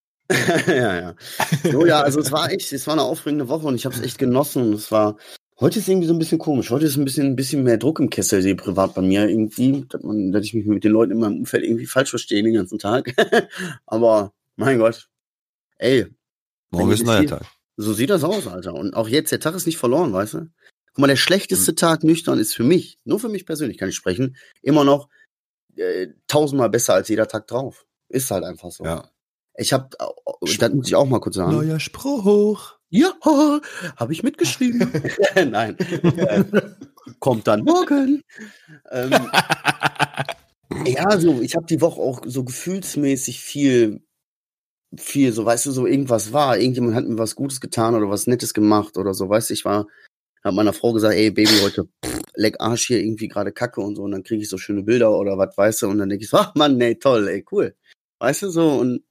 ja, ja. So, ja, also es war echt, es war eine aufregende Woche und ich habe es echt genossen. Und es war, heute ist irgendwie so ein bisschen komisch. Heute ist ein bisschen, ein bisschen mehr Druck im Kessel, sehe privat bei mir irgendwie, dass, man, dass ich mich mit den Leuten in meinem Umfeld irgendwie falsch verstehe den ganzen Tag. Aber, mein Gott. Ey, Morgen ist ein neuer Tag. So sieht das aus, Alter. Und auch jetzt, der Tag ist nicht verloren, weißt du? Guck mal, der schlechteste Tag nüchtern ist für mich, nur für mich persönlich kann ich sprechen, immer noch äh, tausendmal besser als jeder Tag drauf. Ist halt einfach so. Ja. Ich habe, das muss ich auch mal kurz sagen. Neuer Spruch. Ja, habe ich mitgeschrieben. Nein. Äh, kommt dann morgen. Ähm, ja, so, ich habe die Woche auch so gefühlsmäßig viel, viel, so, weißt du, so irgendwas war. Irgendjemand hat mir was Gutes getan oder was Nettes gemacht oder so, weißt du, ich war, hab meiner Frau gesagt, ey, Baby, heute pff, leck Arsch hier irgendwie gerade Kacke und so und dann kriege ich so schöne Bilder oder was, weißt du, und dann denke ich so, ach Mann, ey, toll, ey, cool. Weißt du, so, und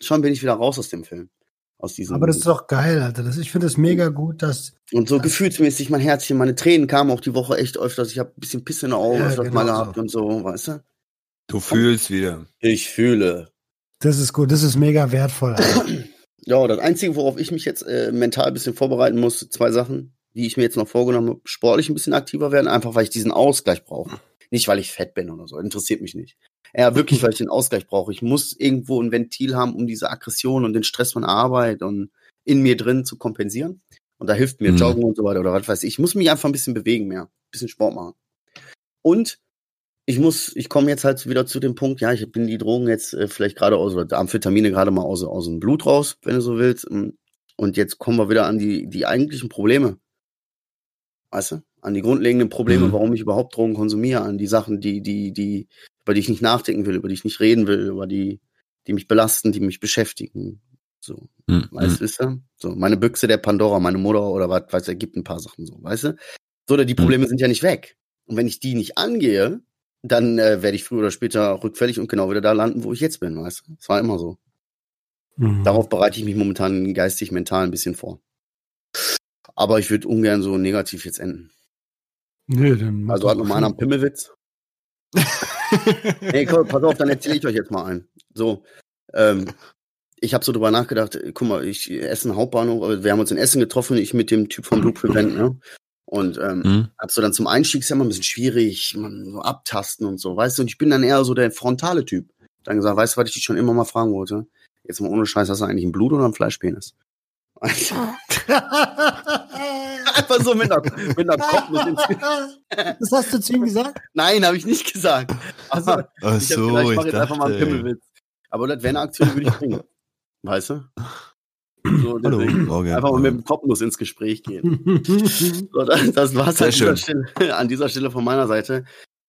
schon bin ich wieder raus aus dem Film. Aus diesem Aber das ist doch geil, Alter. Das, ich finde es mega gut, dass. und so gefühlsmäßig mein Herzchen, meine Tränen kamen auch die Woche echt öfters. Ich habe ein bisschen Piss in den Augen Ja, öfters genau mal so. gehabt und so, weißt du? Du fühlst wieder. Ich fühle. Das ist gut, das ist mega wertvoll. Ja, das Einzige, worauf ich mich jetzt äh, mental ein bisschen vorbereiten muss, zwei Sachen, die ich mir jetzt noch vorgenommen habe, sportlich ein bisschen aktiver werden, einfach weil ich diesen Ausgleich brauche. Nicht, weil ich fett bin oder so, interessiert mich nicht. Ja, wirklich, weil ich den Ausgleich brauche. Ich muss irgendwo ein Ventil haben, um diese Aggression und den Stress von Arbeit und in mir drin zu kompensieren. Und da hilft mir Mhm. Joggen und so weiter oder was weiß ich. Ich muss mich einfach ein bisschen bewegen mehr, ein bisschen Sport machen. Und ich muss, ich komme jetzt halt wieder zu dem Punkt, ja, ich bin die Drogen jetzt äh, vielleicht gerade aus, oder Amphetamine gerade mal aus, aus dem Blut raus, wenn du so willst. Mm. Und jetzt kommen wir wieder an die, die eigentlichen Probleme. Weißt du? An die grundlegenden Probleme, Mhm. warum ich überhaupt Drogen konsumiere, an die Sachen, die, die, die, über die ich nicht nachdenken will, über die ich nicht reden will, über die, die mich belasten, die mich beschäftigen. So, Mhm. weißt du, wisst ihr? So, meine Büchse der Pandora, meine Mutter oder was, weiß er gibt ein paar Sachen so, weißt du? So, oder die Probleme sind ja nicht weg. Und wenn ich die nicht angehe, dann äh, werde ich früher oder später rückfällig und genau wieder da landen, wo ich jetzt bin, weißt du? Es war immer so. Mhm. Darauf bereite ich mich momentan geistig, mental ein bisschen vor. Aber ich würde ungern so negativ jetzt enden. Nö, dann Also hat noch mal einer einen Pimmelwitz. nee, komm, pass auf, dann erzähle ich euch jetzt mal einen. So, ähm, ich habe so drüber nachgedacht, äh, guck mal, ich Essen Hauptbahnhof, wir haben uns in Essen getroffen, ich mit dem Typ vom Blue Prevent, ne? Und ähm, Mhm. hab so dann zum Einstieg ist ja immer ein bisschen schwierig, man so abtasten und so, weißt du, und ich bin dann eher so der frontale Typ. Dann gesagt, weißt du, was ich dich schon immer mal fragen wollte? Jetzt mal ohne Scheiß, hast du eigentlich ein Blut oder ein Fleischpenis? Du? Einfach so mit einer, mit einer Kopfnuss ins Das hast du zu ihm gesagt? Nein, habe ich nicht gesagt. Also, Ach ich hab so, ich ich mache jetzt einfach mal einen. Pimmelwitz. Aber das wäre eine Aktion, die würde ich bringen. Weißt du? So, Hallo, Morgen. einfach mal mit dem Kopfnuss ins Gespräch gehen. So, das, das war's an dieser. Stelle, an dieser Stelle von meiner Seite.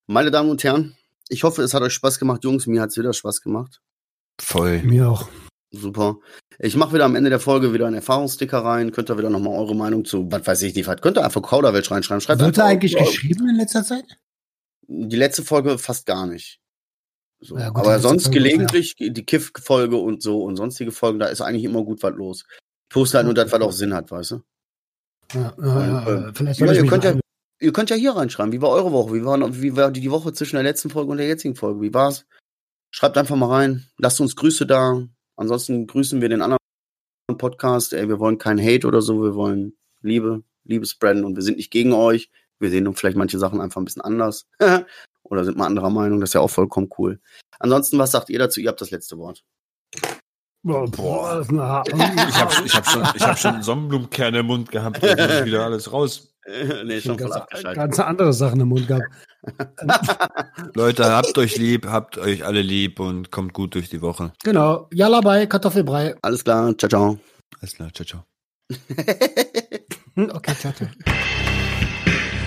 Meine Damen und Herren, ich hoffe, es hat euch Spaß gemacht, Jungs. Mir hat's wieder Spaß gemacht. Voll. Mir auch. Super. Ich mache wieder am Ende der Folge wieder einen Erfahrungssticker rein. Könnt ihr wieder nochmal eure Meinung zu, was weiß ich, die Könnt ihr einfach Kauderwelsch reinschreiben. Schreibt Wird er eigentlich geschrieben in letzter Zeit? Die letzte Folge fast gar nicht. So. Ja, gut, Aber sonst gelegentlich die Kiff-Folge und so und sonstige Folgen, da ist eigentlich immer gut was los. Ich poste halt nur das, was auch Sinn hat, weißt du? Ja, ja, ja, Und, äh, vielleicht ja, ihr könnt ja- Ihr könnt ja hier reinschreiben, wie war eure Woche? Wie war, wie war die, Woche zwischen der letzten Folge und der jetzigen Folge? Wie war's? Schreibt einfach mal rein. Lasst uns Grüße da. Ansonsten grüßen wir den anderen Podcast. Ey, wir wollen keinen Hate oder so. Wir wollen Liebe, Liebe spreaden und wir sind nicht gegen euch. Wir sehen vielleicht manche Sachen einfach ein bisschen anders. oder sind mal anderer Meinung. Das ist ja auch vollkommen cool. Ansonsten, was sagt ihr dazu? Ihr habt das letzte Wort. Boah, Boah. das ist eine Har- Ich habe ich hab schon, ich hab schon Sonnenblumenkerne im Mund gehabt. Da muss wieder alles raus. nee, schon ganz, abgeschaltet. ganz andere Sachen im Mund gehabt. Leute, habt euch lieb, habt euch alle lieb und kommt gut durch die Woche. Genau. Jalla bei Kartoffelbrei. Alles klar, ciao, ciao. Alles klar, ciao, ciao. Okay, ciao, ciao.